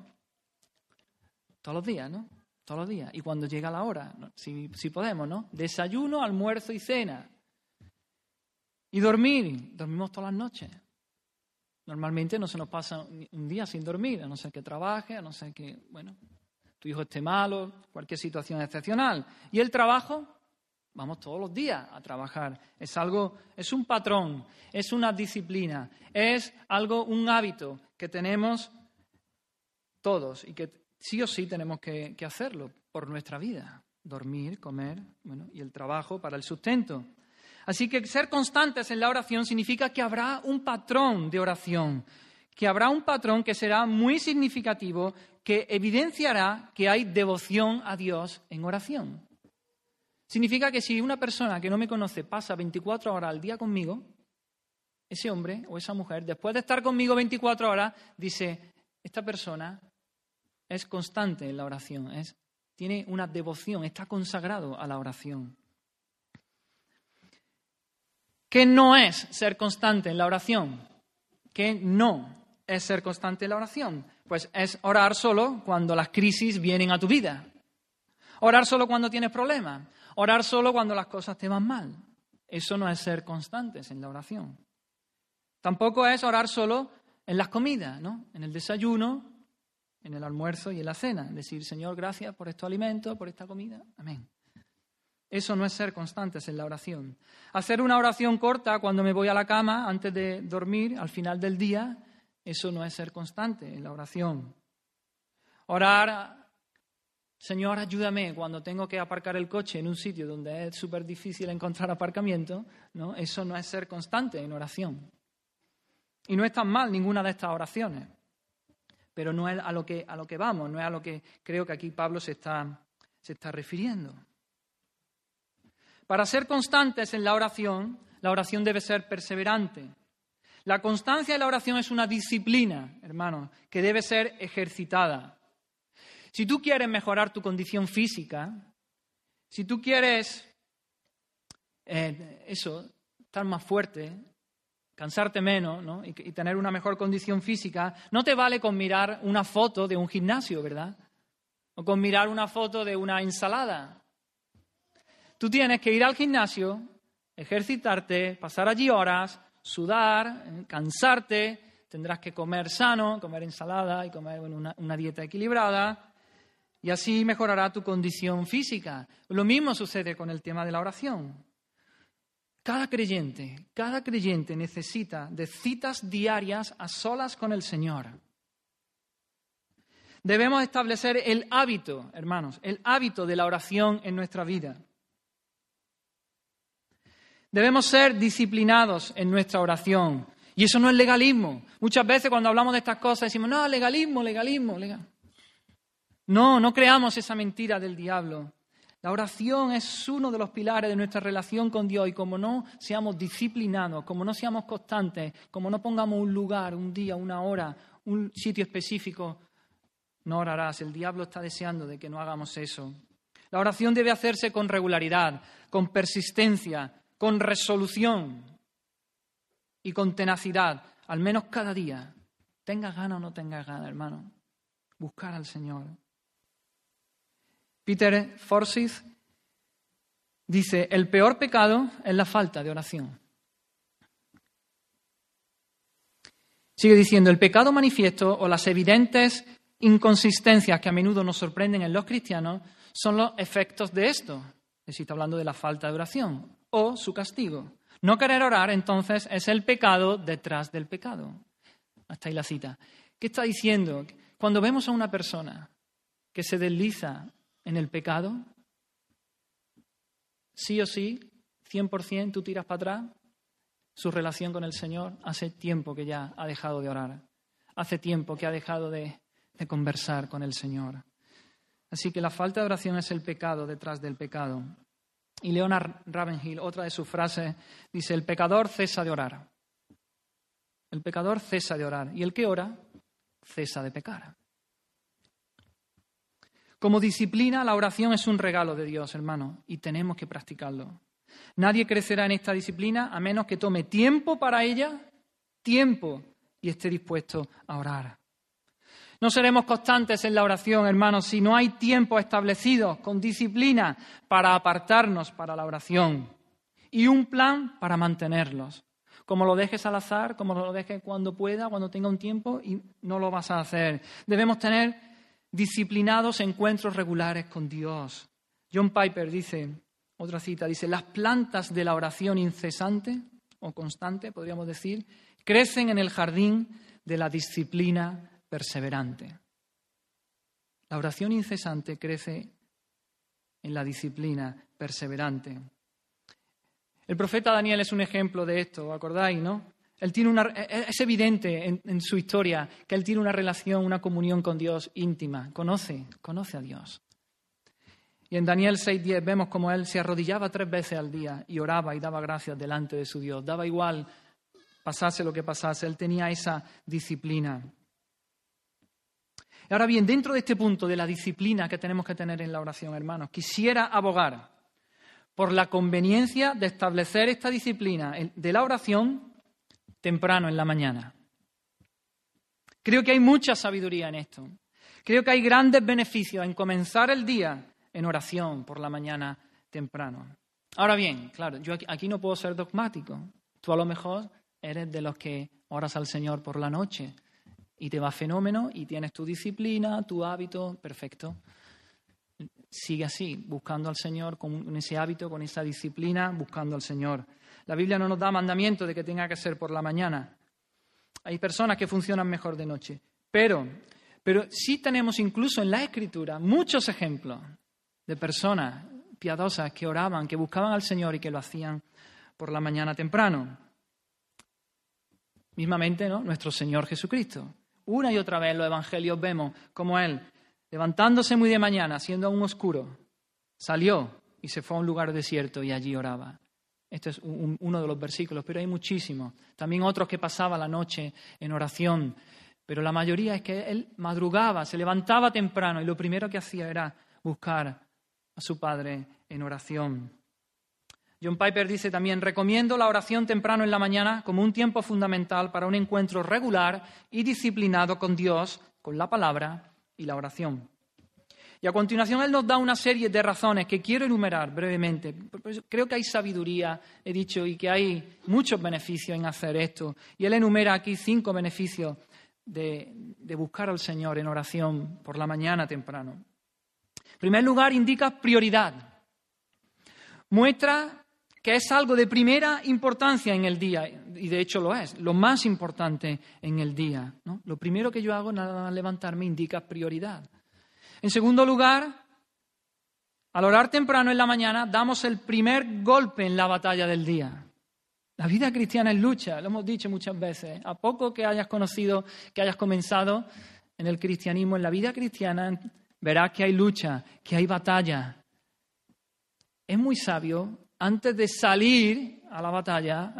Speaker 2: Todos los días, ¿no? Todos los días. Y cuando llega la hora, si, si podemos, ¿no? Desayuno, almuerzo y cena. Y dormir, dormimos todas las noches. Normalmente no se nos pasa un día sin dormir, a no ser que trabaje, a no ser que, bueno, tu hijo esté malo, cualquier situación excepcional. Y el trabajo, vamos todos los días a trabajar. Es algo, es un patrón, es una disciplina, es algo, un hábito que tenemos todos y que sí o sí tenemos que, hacerlo por nuestra vida. Dormir, comer, bueno, y el trabajo para el sustento. Así que ser constantes en la oración significa que habrá un patrón de oración, que habrá un patrón que será muy significativo que evidenciará que hay devoción a Dios en oración. Significa que si una persona que no me conoce pasa 24 horas al día conmigo, ese hombre o esa mujer, después de estar conmigo 24 horas, dice, esta persona es constante en la oración, es, tiene una devoción, está consagrado a la oración. ¿Qué no es ser constante en la oración? ¿Qué no es ser constante en la oración? Pues es orar solo cuando las crisis vienen a tu vida. Orar solo cuando tienes problemas. Orar solo cuando las cosas te van mal. Eso no es ser constantes en la oración. Tampoco es orar solo en las comidas, ¿no? En el desayuno, en el almuerzo y en la cena. Decir, Señor, gracias por estos alimentos, por esta comida. Amén. Eso no es ser constantes en la oración. Hacer una oración corta cuando me voy a la cama, antes de dormir, al final del día, eso no es ser constante en la oración. Orar, Señor, ayúdame cuando tengo que aparcar el coche en un sitio donde es súper difícil encontrar aparcamiento, ¿no? eso no es ser constante en oración. Y no es tan mal ninguna de estas oraciones, pero no es a lo que, a lo que vamos, no es a lo que creo que aquí Pablo se está, se está refiriendo. Para ser constantes en la oración, la oración debe ser perseverante. La constancia en la oración es una disciplina, hermanos, que debe ser ejercitada. Si tú quieres mejorar tu condición física, si tú quieres eh, eso, estar más fuerte, cansarte menos y, y tener una mejor condición física, no te vale con mirar una foto de un gimnasio, ¿verdad? O con mirar una foto de una ensalada. Tú tienes que ir al gimnasio, ejercitarte, pasar allí horas, sudar, cansarte, tendrás que comer sano, comer ensalada y comer una, dieta equilibrada, y así mejorará tu condición física. Lo mismo sucede con el tema de la oración. Cada creyente, cada creyente necesita de citas diarias a solas con el Señor. Debemos establecer el hábito, hermanos, el hábito de la oración en nuestra vida. Debemos ser disciplinados en nuestra oración. Y eso no es legalismo. Muchas veces cuando hablamos de estas cosas decimos, no, legalismo, legalismo, legalismo. No, no creamos esa mentira del diablo. La oración es uno de los pilares de nuestra relación con Dios y como no seamos disciplinados, como no seamos constantes, como no pongamos un lugar, un día, una hora, un sitio específico, no orarás. El diablo está deseando de que no hagamos eso. La oración debe hacerse con regularidad, con persistencia, con resolución y con tenacidad, al menos cada día. Tenga ganas o no tenga ganas, hermano. Buscar al Señor. Peter Forsyth dice, el peor pecado es la falta de oración. Sigue diciendo, el pecado manifiesto o las evidentes inconsistencias que a menudo nos sorprenden en los cristianos son los efectos de esto. Está hablando de la falta de oración o su castigo. No querer orar, entonces, es el pecado detrás del pecado. Hasta ahí la cita. ¿Qué está diciendo? Cuando vemos a una persona que se desliza en el pecado, sí o sí, 100% tú tiras para atrás, su relación con el Señor hace tiempo que ya ha dejado de orar, hace tiempo que ha dejado de, de conversar con el Señor. Así que la falta de oración es el pecado detrás del pecado. Y Leonard Ravenhill, otra de sus frases, dice, el pecador cesa de orar. El pecador cesa de orar. Y el que ora, cesa de pecar. Como disciplina, la oración es un regalo de Dios, hermano, y tenemos que practicarlo. Nadie crecerá en esta disciplina a menos que tome tiempo para ella, tiempo, y esté dispuesto a orar. No seremos constantes en la oración, hermanos, si no hay tiempo establecido con disciplina para apartarnos para la oración y un plan para mantenerlos. Como lo dejes al azar, como lo dejes cuando pueda, cuando tenga un tiempo, y no lo vas a hacer. Debemos tener disciplinados encuentros regulares con Dios. John Piper dice, otra cita, dice, las plantas de la oración incesante o constante, podríamos decir, crecen en el jardín de la disciplina perseverante. La oración incesante crece en la disciplina perseverante. El profeta Daniel es un ejemplo de esto, ¿acordáis, no? Él tiene una, e, e, es evidente en, su historia que él tiene una relación, una comunión con Dios íntima. Conoce, conoce a Dios. Y en Daniel 6.10 vemos como él se arrodillaba tres veces al día y oraba y daba gracias delante de su Dios. Daba igual, pasase lo que pasase, él tenía esa disciplina. Ahora bien, dentro de este punto de la disciplina que tenemos que tener en la oración, hermanos, quisiera abogar por la conveniencia de establecer esta disciplina de la oración temprano en la mañana. Creo que hay mucha sabiduría en esto. Creo que hay grandes beneficios en comenzar el día en oración por la mañana temprano. Ahora bien, claro, yo aquí no puedo ser dogmático. Tú a lo mejor eres de los que oras al Señor por la noche y te va fenómeno y tienes tu disciplina, tu hábito, perfecto. Sigue así, buscando al Señor con ese hábito, con esa disciplina, buscando al Señor. La Biblia no nos da mandamiento de que tenga que ser por la mañana. Hay personas que funcionan mejor de noche. Pero, pero sí tenemos incluso en la Escritura muchos ejemplos de personas piadosas que oraban, que buscaban al Señor y que lo hacían por la mañana temprano. Mismamente, ¿no? Nuestro Señor Jesucristo. Una y otra vez en los evangelios vemos como Él, levantándose muy de mañana, siendo aún oscuro, salió y se fue a un lugar desierto y allí oraba. Este es uno de los versículos, pero hay muchísimos. También otros que pasaba la noche en oración. Pero la mayoría es que él madrugaba, se levantaba temprano y lo primero que hacía era buscar a su Padre en oración. John Piper dice también, recomiendo la oración temprano en la mañana como un tiempo fundamental para un encuentro regular y disciplinado con Dios, con la palabra y la oración. Y a continuación Él nos da una serie de razones que quiero enumerar brevemente. Creo que hay sabiduría, he dicho, y que hay muchos beneficios en hacer esto. Y Él enumera aquí cinco beneficios de, buscar al Señor en oración por la mañana temprano. En primer lugar, indica prioridad. Muestra que es algo de primera importancia en el día, y de hecho lo es, lo más importante en el día. Lo primero que yo hago nada más levantarme indica prioridad. En segundo lugar, al orar temprano en la mañana, damos el primer golpe en la batalla del día. La vida cristiana es lucha, lo hemos dicho muchas veces. A poco que hayas conocido, que hayas comenzado en el cristianismo, en la vida cristiana, verás que hay lucha, que hay batalla. Es muy sabio, antes de salir a la batalla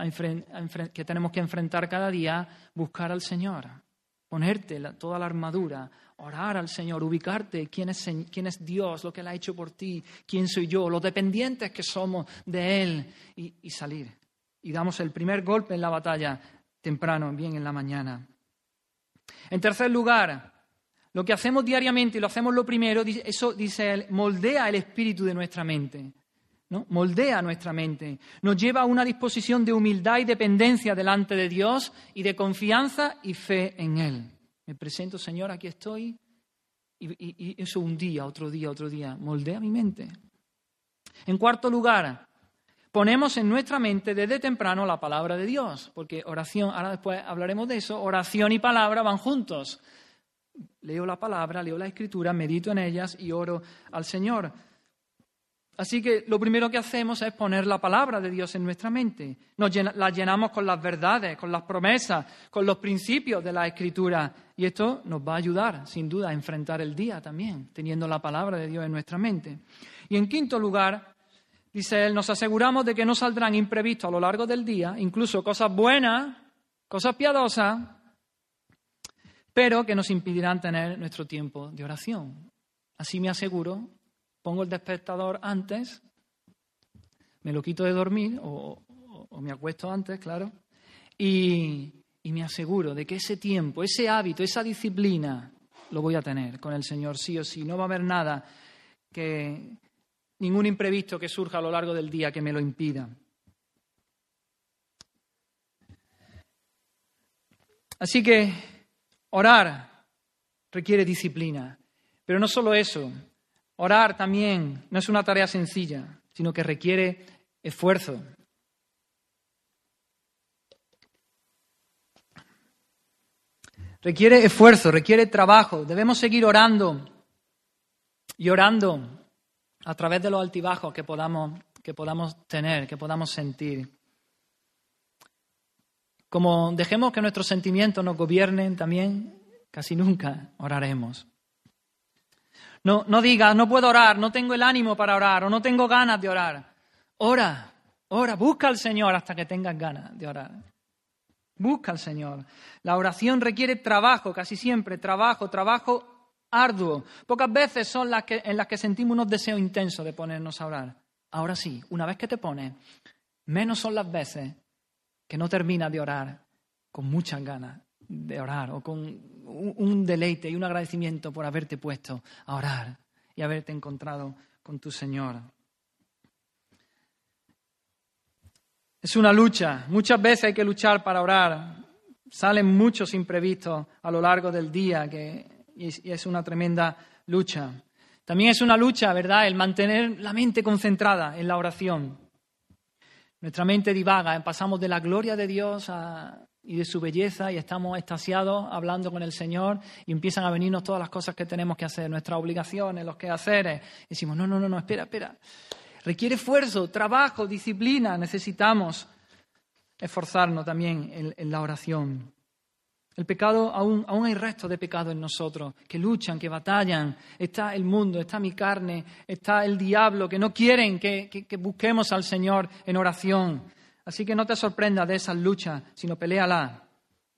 Speaker 2: que tenemos que enfrentar cada día, buscar al Señor, ponerte toda la armadura, orar al Señor, ubicarte quién es, quién es Dios, lo que Él ha hecho por ti, quién soy yo, los dependientes que somos de Él y, salir. Y damos el primer golpe en la batalla temprano, bien en la mañana. En tercer lugar, lo que hacemos diariamente y lo hacemos lo primero, eso dice él, moldea el espíritu de nuestra mente. ¿no? Moldea nuestra mente. Nos lleva a una disposición de humildad y dependencia delante de Dios y de confianza y fe en Él. Me presento, Señor, aquí estoy. Y, eso un día, otro día, otro día. Moldea mi mente. En cuarto lugar, ponemos en nuestra mente desde temprano la palabra de Dios, porque oración, ahora después hablaremos de eso, oración y palabra van juntos. Leo la palabra, leo la escritura, medito en ellas y oro al Señor. Así que lo primero que hacemos es poner la palabra de Dios en nuestra mente. Nos la llenamos con las verdades, con las promesas, con los principios de la Escritura. Y esto nos va a ayudar, sin duda, a enfrentar el día también, teniendo la palabra de Dios en nuestra mente. Y en quinto lugar, dice él, nos aseguramos de que no saldrán imprevistos a lo largo del día, incluso cosas buenas, cosas piadosas, pero que nos impedirán tener nuestro tiempo de oración. Así me aseguro pongo el despertador antes, me lo quito de dormir o, me acuesto antes, claro, y, y me aseguro de que ese tiempo, ese hábito, esa disciplina lo voy a tener con el Señor sí o sí. No va a haber nada que, ningún imprevisto que surja a lo largo del día que me lo impida. Así que orar requiere disciplina, pero no solo eso, Orar también no es una tarea sencilla, sino que requiere esfuerzo. Requiere esfuerzo, requiere trabajo. Debemos seguir orando y orando a través de los altibajos que podamos, que podamos tener, que podamos sentir. Como dejemos que nuestros sentimientos nos gobiernen también, casi nunca oraremos. No, no digas, no puedo orar, no tengo el ánimo para orar o no tengo ganas de orar. Ora, ora, busca al Señor hasta que tengas ganas de orar. Busca al Señor. La oración requiere trabajo, casi siempre, trabajo, trabajo arduo. Pocas veces son las que, en las que sentimos unos deseos intensos de ponernos a orar. Ahora sí, una vez que te pones, menos son las veces que no terminas de orar con muchas ganas de orar o con un deleite y un agradecimiento por haberte puesto a orar y haberte encontrado con tu Señor. Es una lucha. Muchas veces hay que luchar para orar. Salen muchos imprevistos a lo largo del día que, y es una tremenda lucha. También es una lucha, ¿verdad?, el mantener la mente concentrada en la oración. Nuestra mente divaga, pasamos de la gloria de Dios y de su belleza y estamos extasiados hablando con el Señor y empiezan a venirnos todas las cosas que tenemos que hacer, nuestras obligaciones, los quehaceres. Y decimos, no, no, no, no, espera, espera. Requiere esfuerzo, trabajo, disciplina. Necesitamos esforzarnos también en la oración. El pecado, aún, aún hay restos de pecado en nosotros, que luchan, que batallan. Está el mundo, está mi carne, está el diablo, que no quieren que, busquemos al Señor en oración. Así que no te sorprendas de esas luchas, sino peleala,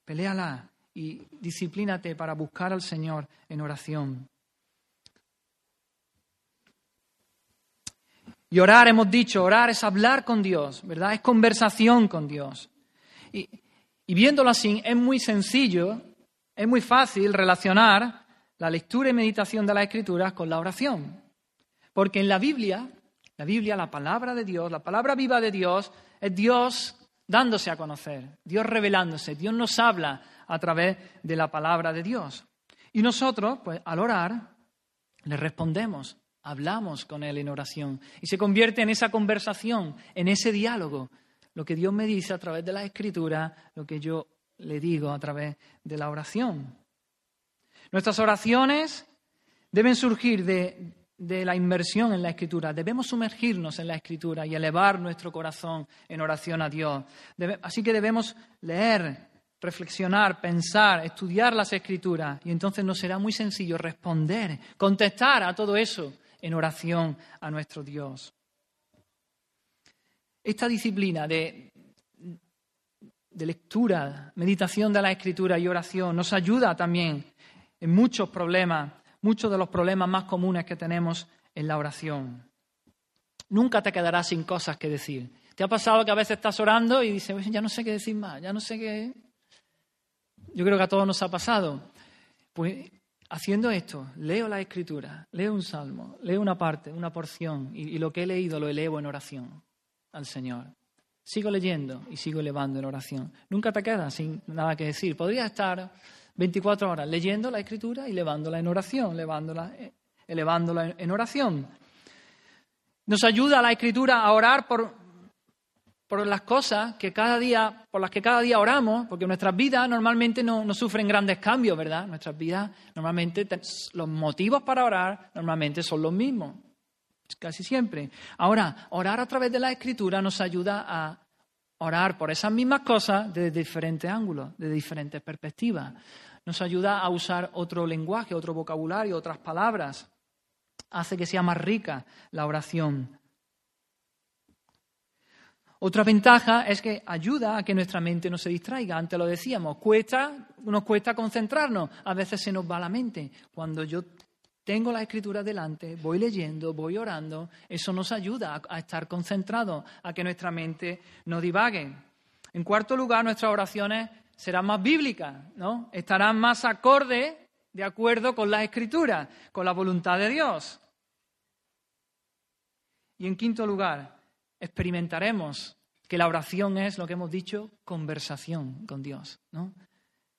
Speaker 2: peleala y disciplínate para buscar al Señor en oración. Y orar, hemos dicho, orar es hablar con Dios, ¿verdad? Es conversación con Dios. Y, y viéndolo así, es muy sencillo, es muy fácil relacionar la lectura y meditación de las Escrituras con la oración. Porque en la Biblia, la Biblia, la palabra de Dios, la palabra viva de Dios, es Dios dándose a conocer, Dios revelándose, Dios nos habla a través de la palabra de Dios. Y nosotros, pues al orar, le respondemos, hablamos con Él en oración. Y se convierte en esa conversación, en ese diálogo lo que Dios me dice a través de la escritura, lo que yo le digo a través de la oración. Nuestras oraciones deben surgir de, la inmersión en la escritura. Debemos sumergirnos en la escritura y elevar nuestro corazón en oración a Dios. así que debemos leer, reflexionar, pensar, estudiar las escrituras y entonces nos será muy sencillo responder, contestar a todo eso en oración a nuestro Dios. Esta disciplina de, lectura, meditación de la escritura y oración nos ayuda también en muchos problemas, muchos de los problemas más comunes que tenemos en la oración. Nunca te quedarás sin cosas que decir. ¿Te ha pasado que a veces estás orando y dices, ya no sé qué decir más, ya no sé qué... Yo creo que a todos nos ha pasado. Pues haciendo esto, leo la escritura, leo un salmo, leo una parte, una porción, y lo que he leído lo elevo en oración al Señor. Sigo leyendo y sigo elevando en oración. Nunca te quedas sin nada que decir. Podría estar 24 horas leyendo la escritura y elevándola en oración, elevándola, eh, elevándola en oración. Nos ayuda la escritura a orar por, por las cosas que cada día, por las que cada día oramos, porque nuestras vidas normalmente no, no, sufren grandes cambios, ¿verdad? Nuestras vidas normalmente, los motivos para orar normalmente son los mismos casi siempre. Ahora, orar a través de la escritura nos ayuda a orar por esas mismas cosas desde diferentes ángulos, desde diferentes perspectivas. Nos ayuda a usar otro lenguaje, otro vocabulario, otras palabras. Hace que sea más rica la oración. Otra ventaja es que ayuda a que nuestra mente no se distraiga. Antes lo decíamos, cuesta, nos cuesta concentrarnos. A veces se nos va la mente. Cuando yo tengo la escritura delante, voy leyendo, voy orando, eso nos ayuda a, estar concentrados, a que nuestra mente no divague. En cuarto lugar, nuestras oraciones serán más bíblicas, ¿no? Estarán más acordes, de acuerdo con la escritura, con la voluntad de Dios. Y en quinto lugar, experimentaremos que la oración es lo que hemos dicho, conversación con Dios, ¿no?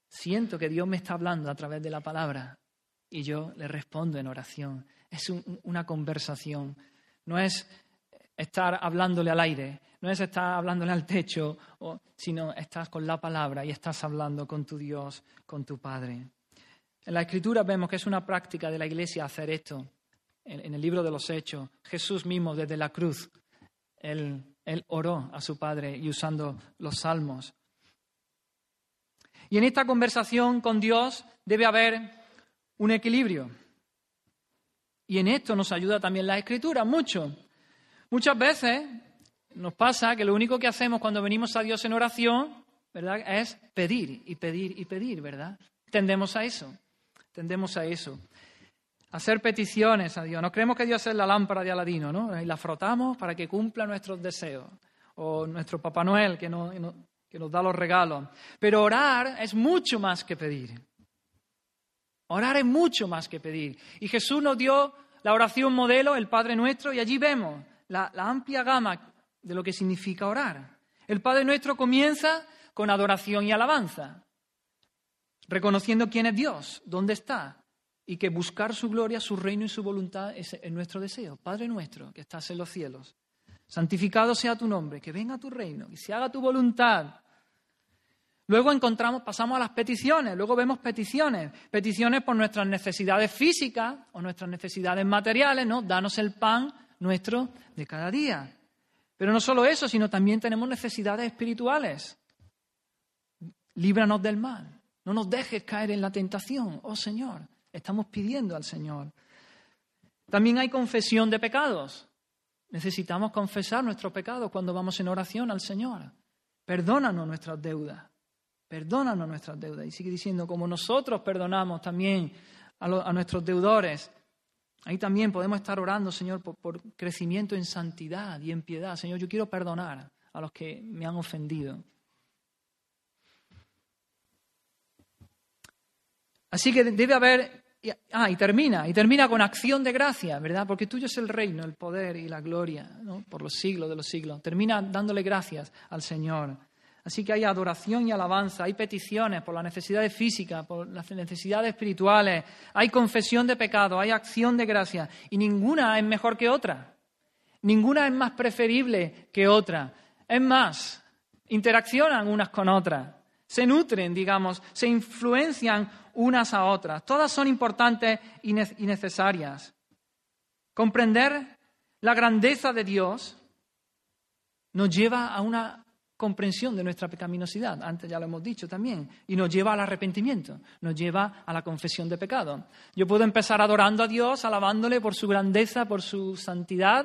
Speaker 2: Siento que Dios me está hablando a través de la palabra y yo le respondo en oración. Es una conversación. No es estar hablándole al aire, no es estar hablándole al techo, sino estás con la palabra y estás hablando con tu Dios, con tu Padre. En la Escritura vemos que es una práctica de la Iglesia hacer esto. En, el libro de los Hechos, Jesús mismo desde la cruz, él oró a su Padre y usando los salmos. Y en esta conversación con Dios debe haber un equilibrio. Y en esto nos ayuda también la escritura, mucho. Muchas veces nos pasa que lo único que hacemos cuando venimos a Dios en oración, ¿verdad? Es pedir y pedir y pedir, ¿verdad? Tendemos a eso, tendemos a eso. Hacer peticiones a Dios. No creemos que Dios es la lámpara de Aladino, ¿no? Y la frotamos para que cumpla nuestros deseos. O nuestro Papá Noel que, que nos da los regalos. Pero orar es mucho más que pedir. Orar es mucho más que pedir. Y Jesús nos dio la oración modelo, el Padre Nuestro, y allí vemos la, amplia gama de lo que significa orar. El Padre Nuestro comienza con adoración y alabanza, reconociendo quién es Dios, dónde está, y que buscar su gloria, su reino y su voluntad es, nuestro deseo. Padre nuestro, que estás en los cielos, santificado sea tu nombre, que venga tu reino, y se haga tu voluntad. Luego encontramos, pasamos a las peticiones, luego vemos peticiones, peticiones por nuestras necesidades físicas o nuestras necesidades materiales, ¿no? Danos el pan nuestro de cada día. Pero no solo eso, sino también tenemos necesidades espirituales. Líbranos del mal. No nos dejes caer en la tentación, oh Señor. Estamos pidiendo al Señor. También hay confesión de pecados. Necesitamos confesar nuestros pecados cuando vamos en oración al Señor. Perdónanos nuestras deudas. Perdónanos nuestras deudas. Y sigue diciendo, como nosotros perdonamos también a, nuestros deudores. Ahí también podemos estar orando, Señor, por crecimiento en santidad y en piedad. Señor, yo quiero perdonar a los que me han ofendido. Así que debe haber ah, y termina, y termina con acción de gracia, ¿verdad? Porque tuyo es el reino, el poder y la gloria. Por los siglos de los siglos. Termina dándole gracias al Señor. Así que hay adoración y alabanza, hay peticiones por las necesidades físicas, por las necesidades espirituales, hay confesión de pecado, hay acción de gracia, y ninguna es mejor que otra. Ninguna es más preferible que otra. Es más, interaccionan unas con otras, se nutren, digamos, se influencian unas a otras. Todas son importantes y necesarias. Comprender la grandeza de Dios nos lleva a una comprensión de nuestra pecaminosidad, antes ya lo hemos dicho también, y nos lleva al arrepentimiento, nos lleva a la confesión de pecado. Yo puedo empezar adorando a Dios, alabándole por su grandeza, por su santidad,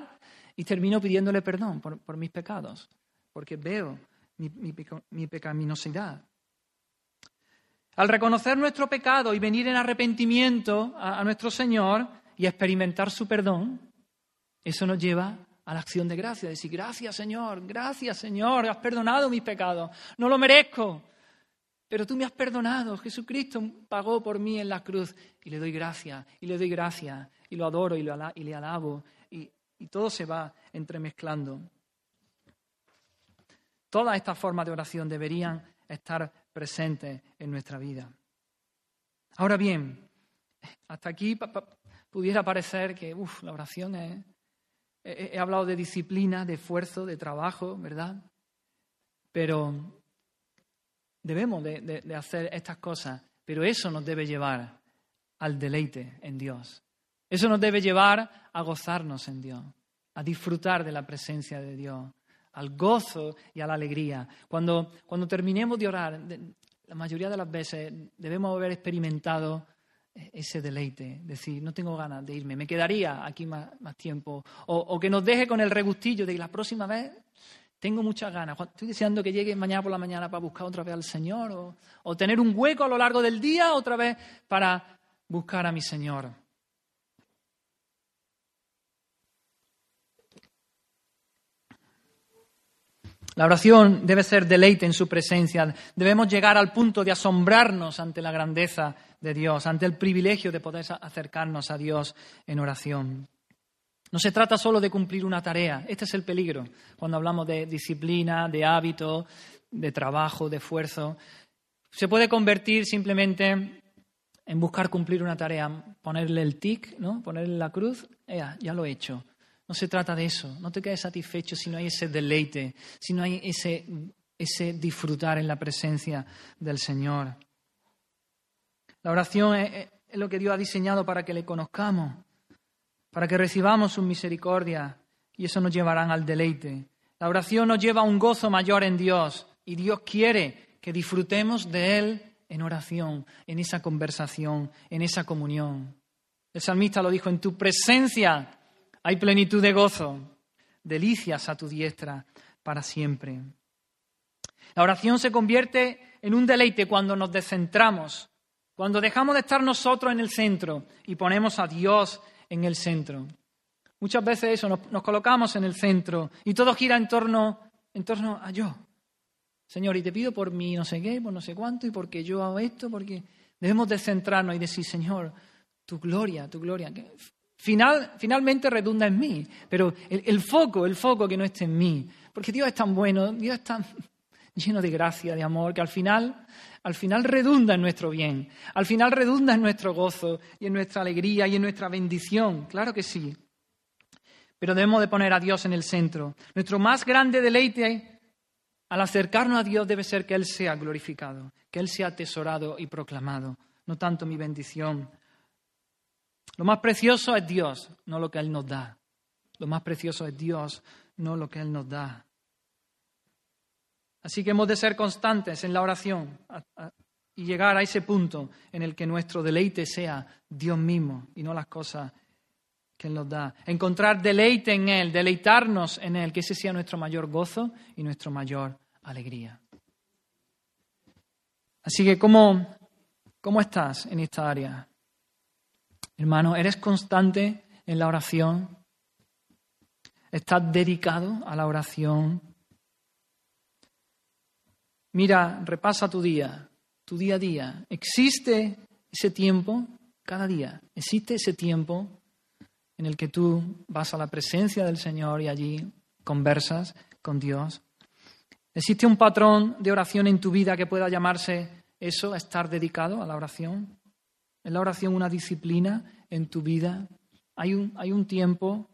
Speaker 2: y termino pidiéndole perdón por, mis pecados, porque veo mi pecaminosidad. Al reconocer nuestro pecado y venir en arrepentimiento a, nuestro Señor y experimentar su perdón, eso nos lleva a la acción de gracia, decir, gracias Señor, gracias Señor, has perdonado mis pecados, no lo merezco, pero tú me has perdonado, Jesucristo pagó por mí en la cruz y le doy gracias, y le doy gracias, y lo adoro y, le alabo, y, todo se va entremezclando. Todas estas formas de oración deberían estar presente en nuestra vida. Ahora bien, hasta aquí pudiera parecer que la oración es... He, hablado de disciplina, de esfuerzo, de trabajo, ¿verdad? Pero debemos de, hacer estas cosas, pero eso nos debe llevar al deleite en Dios. Eso nos debe llevar a gozarnos en Dios, a disfrutar de la presencia de Dios, al gozo y a la alegría. Cuando, cuando terminemos de orar, la mayoría de las veces debemos haber experimentado ese deleite, decir, no tengo ganas de irme, me quedaría aquí más, tiempo, o, que nos deje con el regustillo de que la próxima vez tengo muchas ganas, estoy deseando que llegue mañana por la mañana para buscar otra vez al Señor, o, o tener un hueco a lo largo del día otra vez para buscar a mi Señor. La oración debe ser deleite en su presencia. Debemos llegar al punto de asombrarnos ante la grandeza de Dios, ante el privilegio de poder acercarnos a Dios en oración. No se trata solo de cumplir una tarea. Este es el peligro cuando hablamos de disciplina, de hábito, de trabajo, de esfuerzo. Se puede convertir simplemente en buscar cumplir una tarea, ponerle el tic, ¿no? ponerle la cruz, ya lo he hecho. No se trata de eso. No te quedes satisfecho si no hay ese deleite, si no hay ese, ese disfrutar en la presencia del Señor. La oración es, lo que Dios ha diseñado para que le conozcamos, para que recibamos su misericordia y eso nos llevará al deleite. La oración nos lleva a un gozo mayor en Dios y Dios quiere que disfrutemos de Él en oración, en esa conversación, en esa comunión. El salmista lo dijo, en tu presencia hay plenitud de gozo, delicias a tu diestra para siempre. La oración se convierte en un deleite cuando nos descentramos, cuando dejamos de estar nosotros en el centro y ponemos a Dios en el centro. Muchas veces eso, nos, colocamos en el centro y todo gira en torno, en torno a yo. Señor, y te pido por mí no sé qué, por no sé cuánto, y porque yo hago esto, porque Debemos de centrarnos y decir, Señor, tu gloria, tu gloria. Que final, finalmente redunda en mí, pero el, el foco, el foco que no esté en mí. Porque Dios es tan bueno, Dios es tan lleno de gracia, de amor, que al final, al final redunda en nuestro bien, al final redunda en nuestro gozo y en nuestra alegría y en nuestra bendición. Claro que sí. Pero debemos de poner a Dios en el centro. Nuestro más grande deleite al acercarnos a Dios debe ser que Él sea glorificado, que Él sea atesorado y proclamado, no tanto mi bendición. Lo más precioso es Dios, no lo que Él nos da. Lo más precioso es Dios, no lo que Él nos da. Así que hemos de ser constantes en la oración y llegar a ese punto en el que nuestro deleite sea Dios mismo y no las cosas que Él nos da. Encontrar deleite en Él, deleitarnos en Él, que ese sea nuestro mayor gozo y nuestra mayor alegría. Así que, ¿cómo, cómo estás en esta área? Hermano, ¿eres constante en la oración? ¿Estás dedicado a la oración? Mira, repasa tu día, tu día a día. ¿Existe ese tiempo cada día? ¿Existe ese tiempo en el que tú vas a la presencia del Señor y allí conversas con Dios? ¿Existe un patrón de oración en tu vida que pueda llamarse eso, estar dedicado a la oración? ¿Es la oración una disciplina en tu vida? ¿Hay un, hay un tiempo,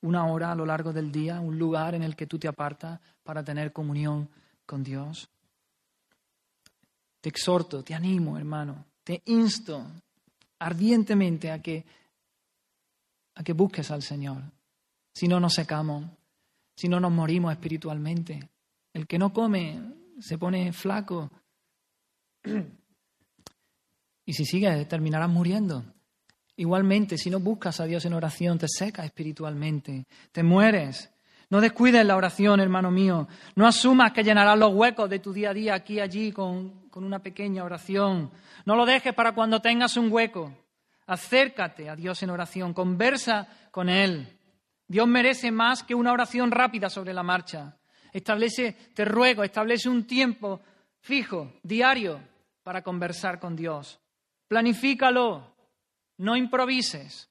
Speaker 2: una hora a lo largo del día, un lugar en el que tú te apartas para tener comunión con Dios? Te exhorto, te animo, hermano, te insto ardientemente a que a que busques al Señor. Si no nos secamos, si no nos morimos espiritualmente. El que no come se pone flaco. Y si sigues, terminarás muriendo. Igualmente, si no buscas a Dios en oración, te secas espiritualmente, te mueres. No descuides la oración, hermano mío. No asumas que llenarás los huecos de tu día a día aquí y allí con, con una pequeña oración. No lo dejes para cuando tengas un hueco. Acércate a Dios en oración, conversa con Él. Dios merece más que una oración rápida sobre la marcha. Establece, te ruego, establece un tiempo fijo, diario, para conversar con Dios. Planifícalo, no improvises.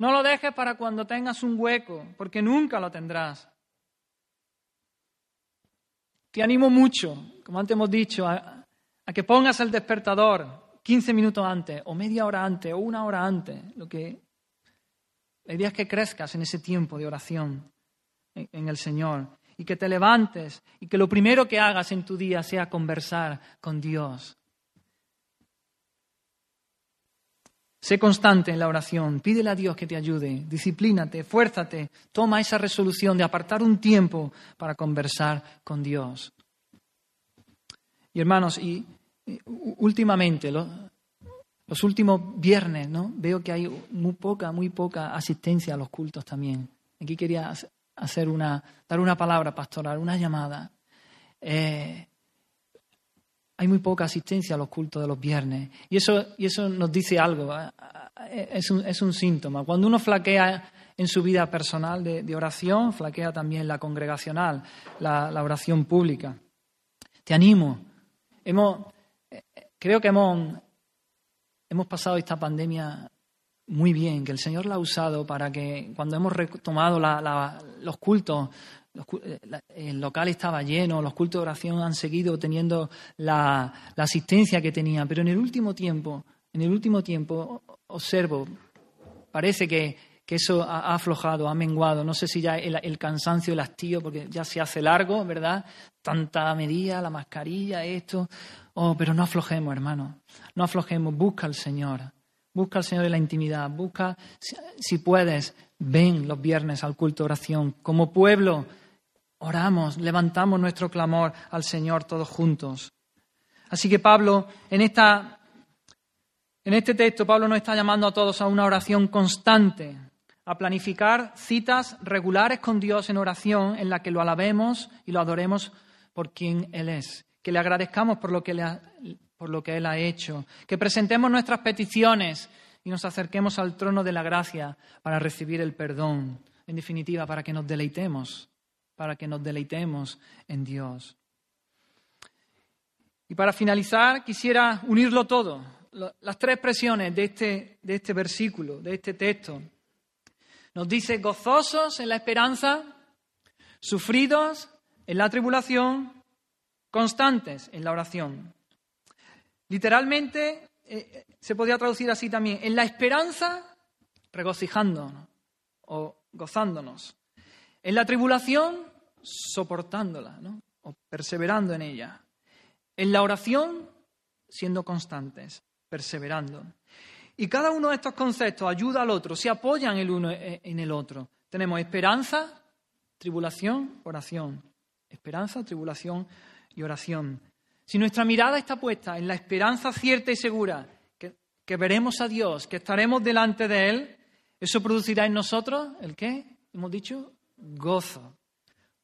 Speaker 2: No lo dejes para cuando tengas un hueco, porque nunca lo tendrás. Te animo mucho, como antes hemos dicho, a, que pongas el despertador 15 minutos antes, o media hora antes, o una hora antes. Lo que... La idea es que crezcas en ese tiempo de oración en el Señor y que te levantes y que lo primero que hagas en tu día sea conversar con Dios. Sé constante en la oración, pídele a Dios que te ayude, disciplínate, fuérzate, toma esa resolución de apartar un tiempo para conversar con Dios. Y hermanos, y últimamente, los últimos viernes, ¿no? Veo que hay muy poca, muy poca asistencia a los cultos también. Aquí quería hacer una, dar una palabra pastoral, una llamada. Eh, hay muy poca asistencia a los cultos de los viernes. Y eso, y eso nos dice algo, ¿eh? es un, es un síntoma. Cuando uno flaquea en su vida personal de, oración, flaquea también la congregacional, la, la oración pública. Te animo. Hemos, Creo que hemos, hemos pasado esta pandemia muy bien, que el Señor la ha usado para que cuando hemos retomado los cultos, el local estaba lleno, los cultos de oración han seguido teniendo la, asistencia que tenían, pero en el último tiempo, en el último tiempo observo, parece que, eso ha, aflojado, ha menguado. No sé si ya el, el, cansancio, el hastío, porque ya se hace largo, ¿verdad? Tanta medida, la mascarilla, esto. Oh, pero no aflojemos, hermano. No aflojemos. Busca al Señor. Busca al Señor en la intimidad. Busca, si puedes, ven los viernes al culto de oración. Como pueblo, oramos, levantamos nuestro clamor al Señor todos juntos. Así que Pablo, en, esta, en este texto, Pablo nos está llamando a todos a una oración constante, a planificar citas regulares con Dios en oración en la que lo alabemos y lo adoremos por quien Él es. Que le agradezcamos por lo que, por lo que Él ha hecho, que presentemos nuestras peticiones y nos acerquemos al trono de la gracia para recibir el perdón, en definitiva, para que nos deleitemos, para que nos deleitemos en Dios. Y para finalizar, quisiera unirlo todo, las tres expresiones de este, de este versículo, de este texto. Nos dice gozosos en la esperanza, sufridos en la tribulación, constantes en la oración. Literalmente eh, se podría traducir así también, en la esperanza, regocijándonos o gozándonos. En la tribulación, soportándola ¿no? o perseverando en ella. En la oración, siendo constantes, perseverando. Y cada uno de estos conceptos ayuda al otro, se apoyan el uno en el otro. Tenemos esperanza, tribulación, oración. Esperanza, tribulación y oración. Si nuestra mirada está puesta en la esperanza cierta y segura, que, que veremos a Dios, que estaremos delante de Él, eso producirá en nosotros el qué? Hemos dicho gozo.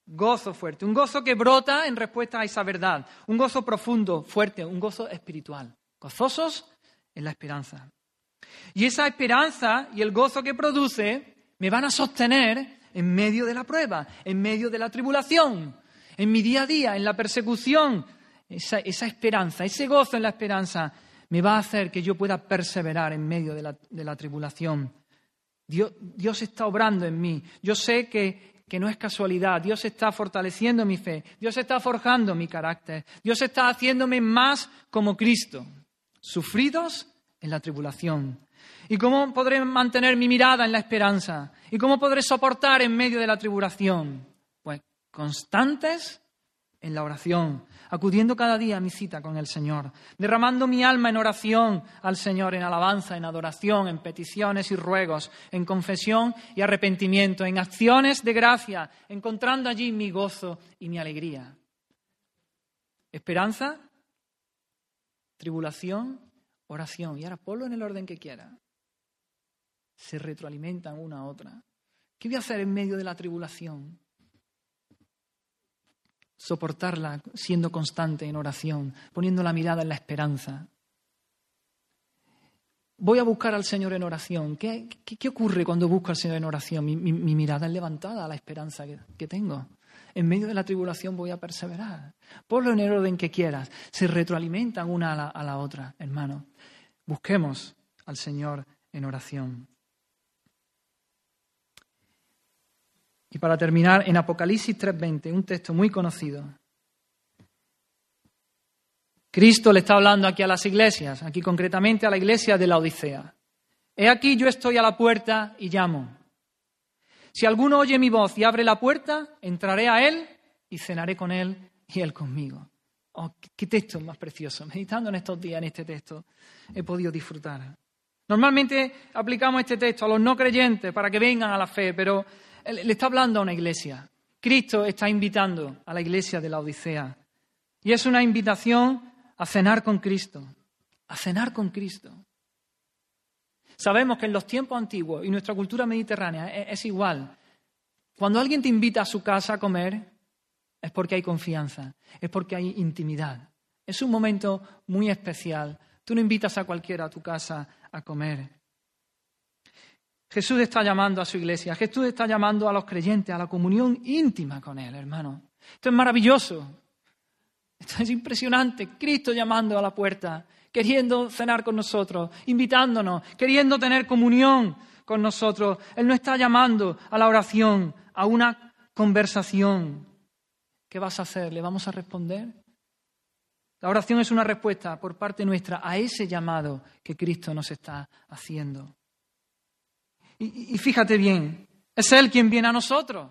Speaker 2: Gozo fuerte, un gozo que brota en respuesta a esa verdad, un gozo profundo, fuerte, un gozo espiritual. Gozosos en la esperanza. Y esa esperanza y el gozo que produce me van a sostener en medio de la prueba, en medio de la tribulación, en mi día a día, en la persecución. Esa, esperanza, ese gozo en la esperanza me va a hacer que yo pueda perseverar en medio de la, tribulación. Dios, Dios, está obrando en mí. Yo sé que, que no es casualidad. Dios está fortaleciendo mi fe. Dios está forjando mi carácter. Dios está haciéndome más como Cristo. Sufridos en la tribulación. ¿Y cómo podré mantener mi mirada en la esperanza? ¿Y cómo podré soportar en medio de la tribulación? Pues constantes en la oración, acudiendo cada día a mi cita con el Señor, derramando mi alma en oración al Señor, en alabanza, en adoración, en peticiones y ruegos, en confesión y arrepentimiento, en acciones de gracia, encontrando allí mi gozo y mi alegría. Esperanza, tribulación, oración. Y ahora ponlo en el orden que quiera. Se retroalimentan una a otra. ¿Qué voy a hacer en medio de la tribulación? Soportarla siendo constante en oración, poniendo la mirada en la esperanza. Voy a buscar al Señor en oración. ¿Qué, qué, ocurre cuando busco al Señor en oración? Mi, mirada es levantada a la esperanza que, tengo. En medio de la tribulación voy a perseverar. Ponlo en el orden que quieras. Se retroalimentan una a la, a la otra, hermano. Busquemos al Señor en oración. Y para terminar, en Apocalipsis 3:20, un texto muy conocido. Cristo le está hablando aquí a las iglesias, aquí concretamente a la iglesia de la Odisea. He aquí yo estoy a la puerta y llamo. Si alguno oye mi voz y abre la puerta, entraré a él y cenaré con él y él conmigo. Oh, qué texto más precioso. Meditando en estos días en este texto, he podido disfrutar. Normalmente aplicamos este texto a los no creyentes para que vengan a la fe, pero le está hablando a una iglesia. Cristo está invitando a la iglesia de la Odisea. Y es una invitación a cenar con Cristo, a cenar con Cristo. Sabemos que en los tiempos antiguos y nuestra cultura mediterránea es, es igual. Cuando alguien te invita a su casa a comer, es porque hay confianza, es porque hay intimidad. Es un momento muy especial. Tú no invitas a cualquiera a tu casa a comer. Jesús está llamando a su iglesia, Jesús está llamando a los creyentes a la comunión íntima con Él, hermano. Esto es maravilloso, esto es impresionante. Cristo llamando a la puerta, queriendo cenar con nosotros, invitándonos, queriendo tener comunión con nosotros. Él no está llamando a la oración, a una conversación. ¿Qué vas a hacer? ¿Le vamos a responder? La oración es una respuesta por parte nuestra a ese llamado que Cristo nos está haciendo. Y, fíjate bien, es Él quien viene a nosotros.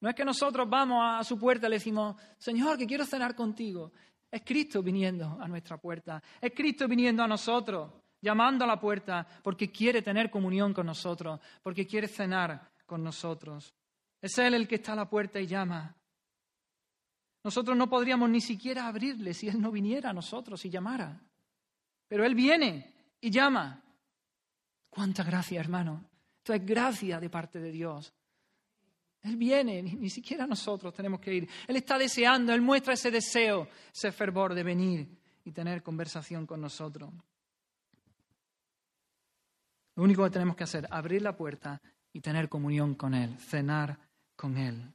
Speaker 2: No es que nosotros vamos a su puerta y le decimos, Señor, que quiero cenar contigo. Es Cristo viniendo a nuestra puerta. Es Cristo viniendo a nosotros, llamando a la puerta, porque quiere tener comunión con nosotros, porque quiere cenar con nosotros. Es Él el que está a la puerta y llama. Nosotros no podríamos ni siquiera abrirle si Él no viniera a nosotros y llamara. Pero Él viene y llama. Cuánta gracia, hermano. Esto es gracia de parte de Dios. Él viene, ni, siquiera nosotros tenemos que ir. Él está deseando, Él muestra ese deseo, ese fervor de venir y tener conversación con nosotros. Lo único que tenemos que hacer, abrir la puerta y tener comunión con Él, cenar con Él.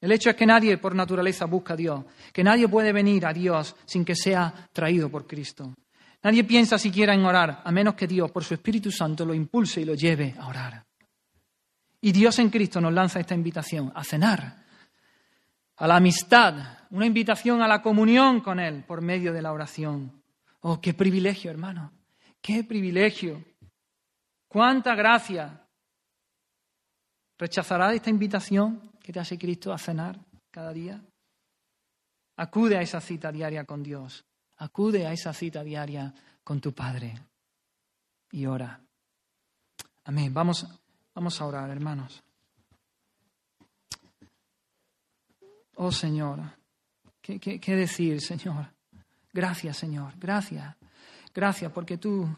Speaker 2: El hecho es que nadie por naturaleza busca a Dios, que nadie puede venir a Dios sin que sea traído por Cristo. Nadie piensa siquiera en orar, a menos que Dios, por su Espíritu Santo, lo impulse y lo lleve a orar. Y Dios en Cristo nos lanza esta invitación a cenar, a la amistad, una invitación a la comunión con Él por medio de la oración. Oh, qué privilegio, hermano, qué privilegio. Cuánta gracia. ¿Rechazará esta invitación que te hace Cristo a cenar cada día? Acude a esa cita diaria con Dios. Acude a esa cita diaria con tu Padre. Y ora. Amén. Vamos, vamos a orar, hermanos. Oh Señor, ¿qué, qué decir, Señor? Gracias, Señor. Gracias. Gracias porque tú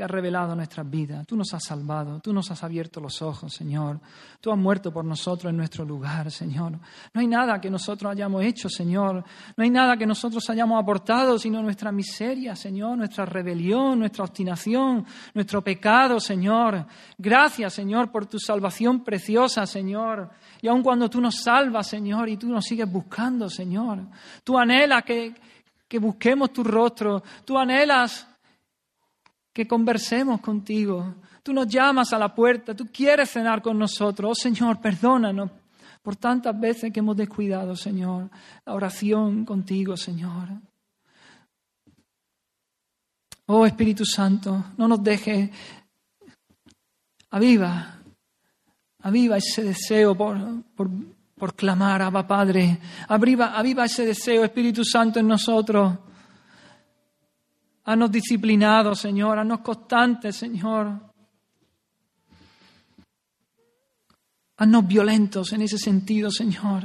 Speaker 2: te has revelado nuestras vidas, tú nos has salvado, tú nos has abierto los ojos, Señor. Tú has muerto por nosotros en nuestro lugar, Señor. No hay nada que nosotros hayamos hecho, Señor. No hay nada que nosotros hayamos aportado, sino nuestra miseria, Señor, nuestra rebelión, nuestra obstinación, nuestro pecado, Señor. Gracias, Señor, por tu salvación preciosa, Señor. Y aun cuando tú nos salvas, Señor, y tú nos sigues buscando, Señor, tú anhelas que, que busquemos tu rostro, tú anhelas que conversemos contigo. Tú nos llamas a la puerta, tú quieres cenar con nosotros. Oh Señor, perdónanos por tantas veces que hemos descuidado, Señor, la oración contigo, Señor. Oh Espíritu Santo, no nos dejes. Aviva, aviva ese deseo por, por, clamar, Abba Padre. Aviva, aviva ese deseo, Espíritu Santo, en nosotros Haznos disciplinados, Señor. Haznos constantes, Señor. Haznos violentos en ese sentido, Señor.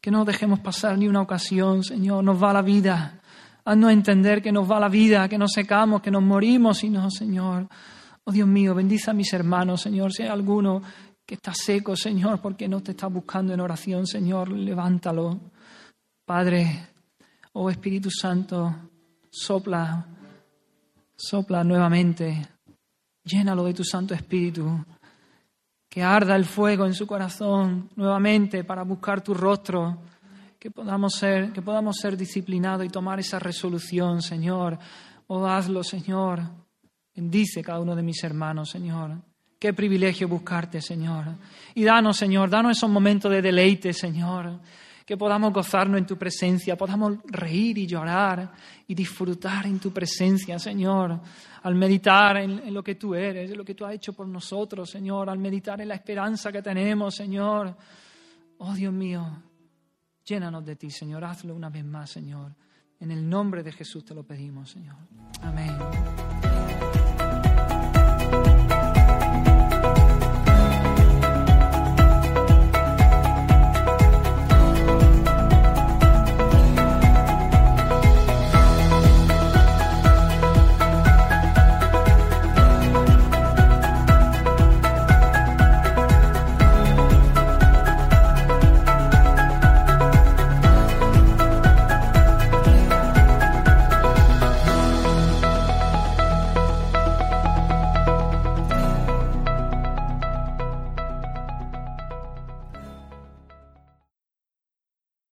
Speaker 2: Que no dejemos pasar ni una ocasión, Señor. Nos va la vida. Haznos entender que nos va la vida, que no secamos, que nos morimos, sino, Señor. Oh Dios mío, bendice a mis hermanos, Señor. Si hay alguno que está seco, Señor, porque no te está buscando en oración, Señor, levántalo. Padre, oh Espíritu Santo, sopla, sopla nuevamente, llénalo de tu Santo Espíritu, que arda el fuego en su corazón nuevamente para buscar tu rostro, que podamos ser, que podamos ser disciplinados y tomar esa resolución, Señor. Oh, hazlo, Señor. Bendice cada uno de mis hermanos, Señor. Qué privilegio buscarte, Señor. Y danos, Señor, danos esos momentos de deleite, Señor que podamos gozarnos en tu presencia, podamos reír y llorar y disfrutar en tu presencia, Señor, al meditar en, lo que tú eres, en lo que tú has hecho por nosotros, Señor, al meditar en la esperanza que tenemos, Señor. Oh Dios mío, llénanos de ti, Señor, hazlo una vez más, Señor. En el nombre de Jesús te lo pedimos, Señor. Amén.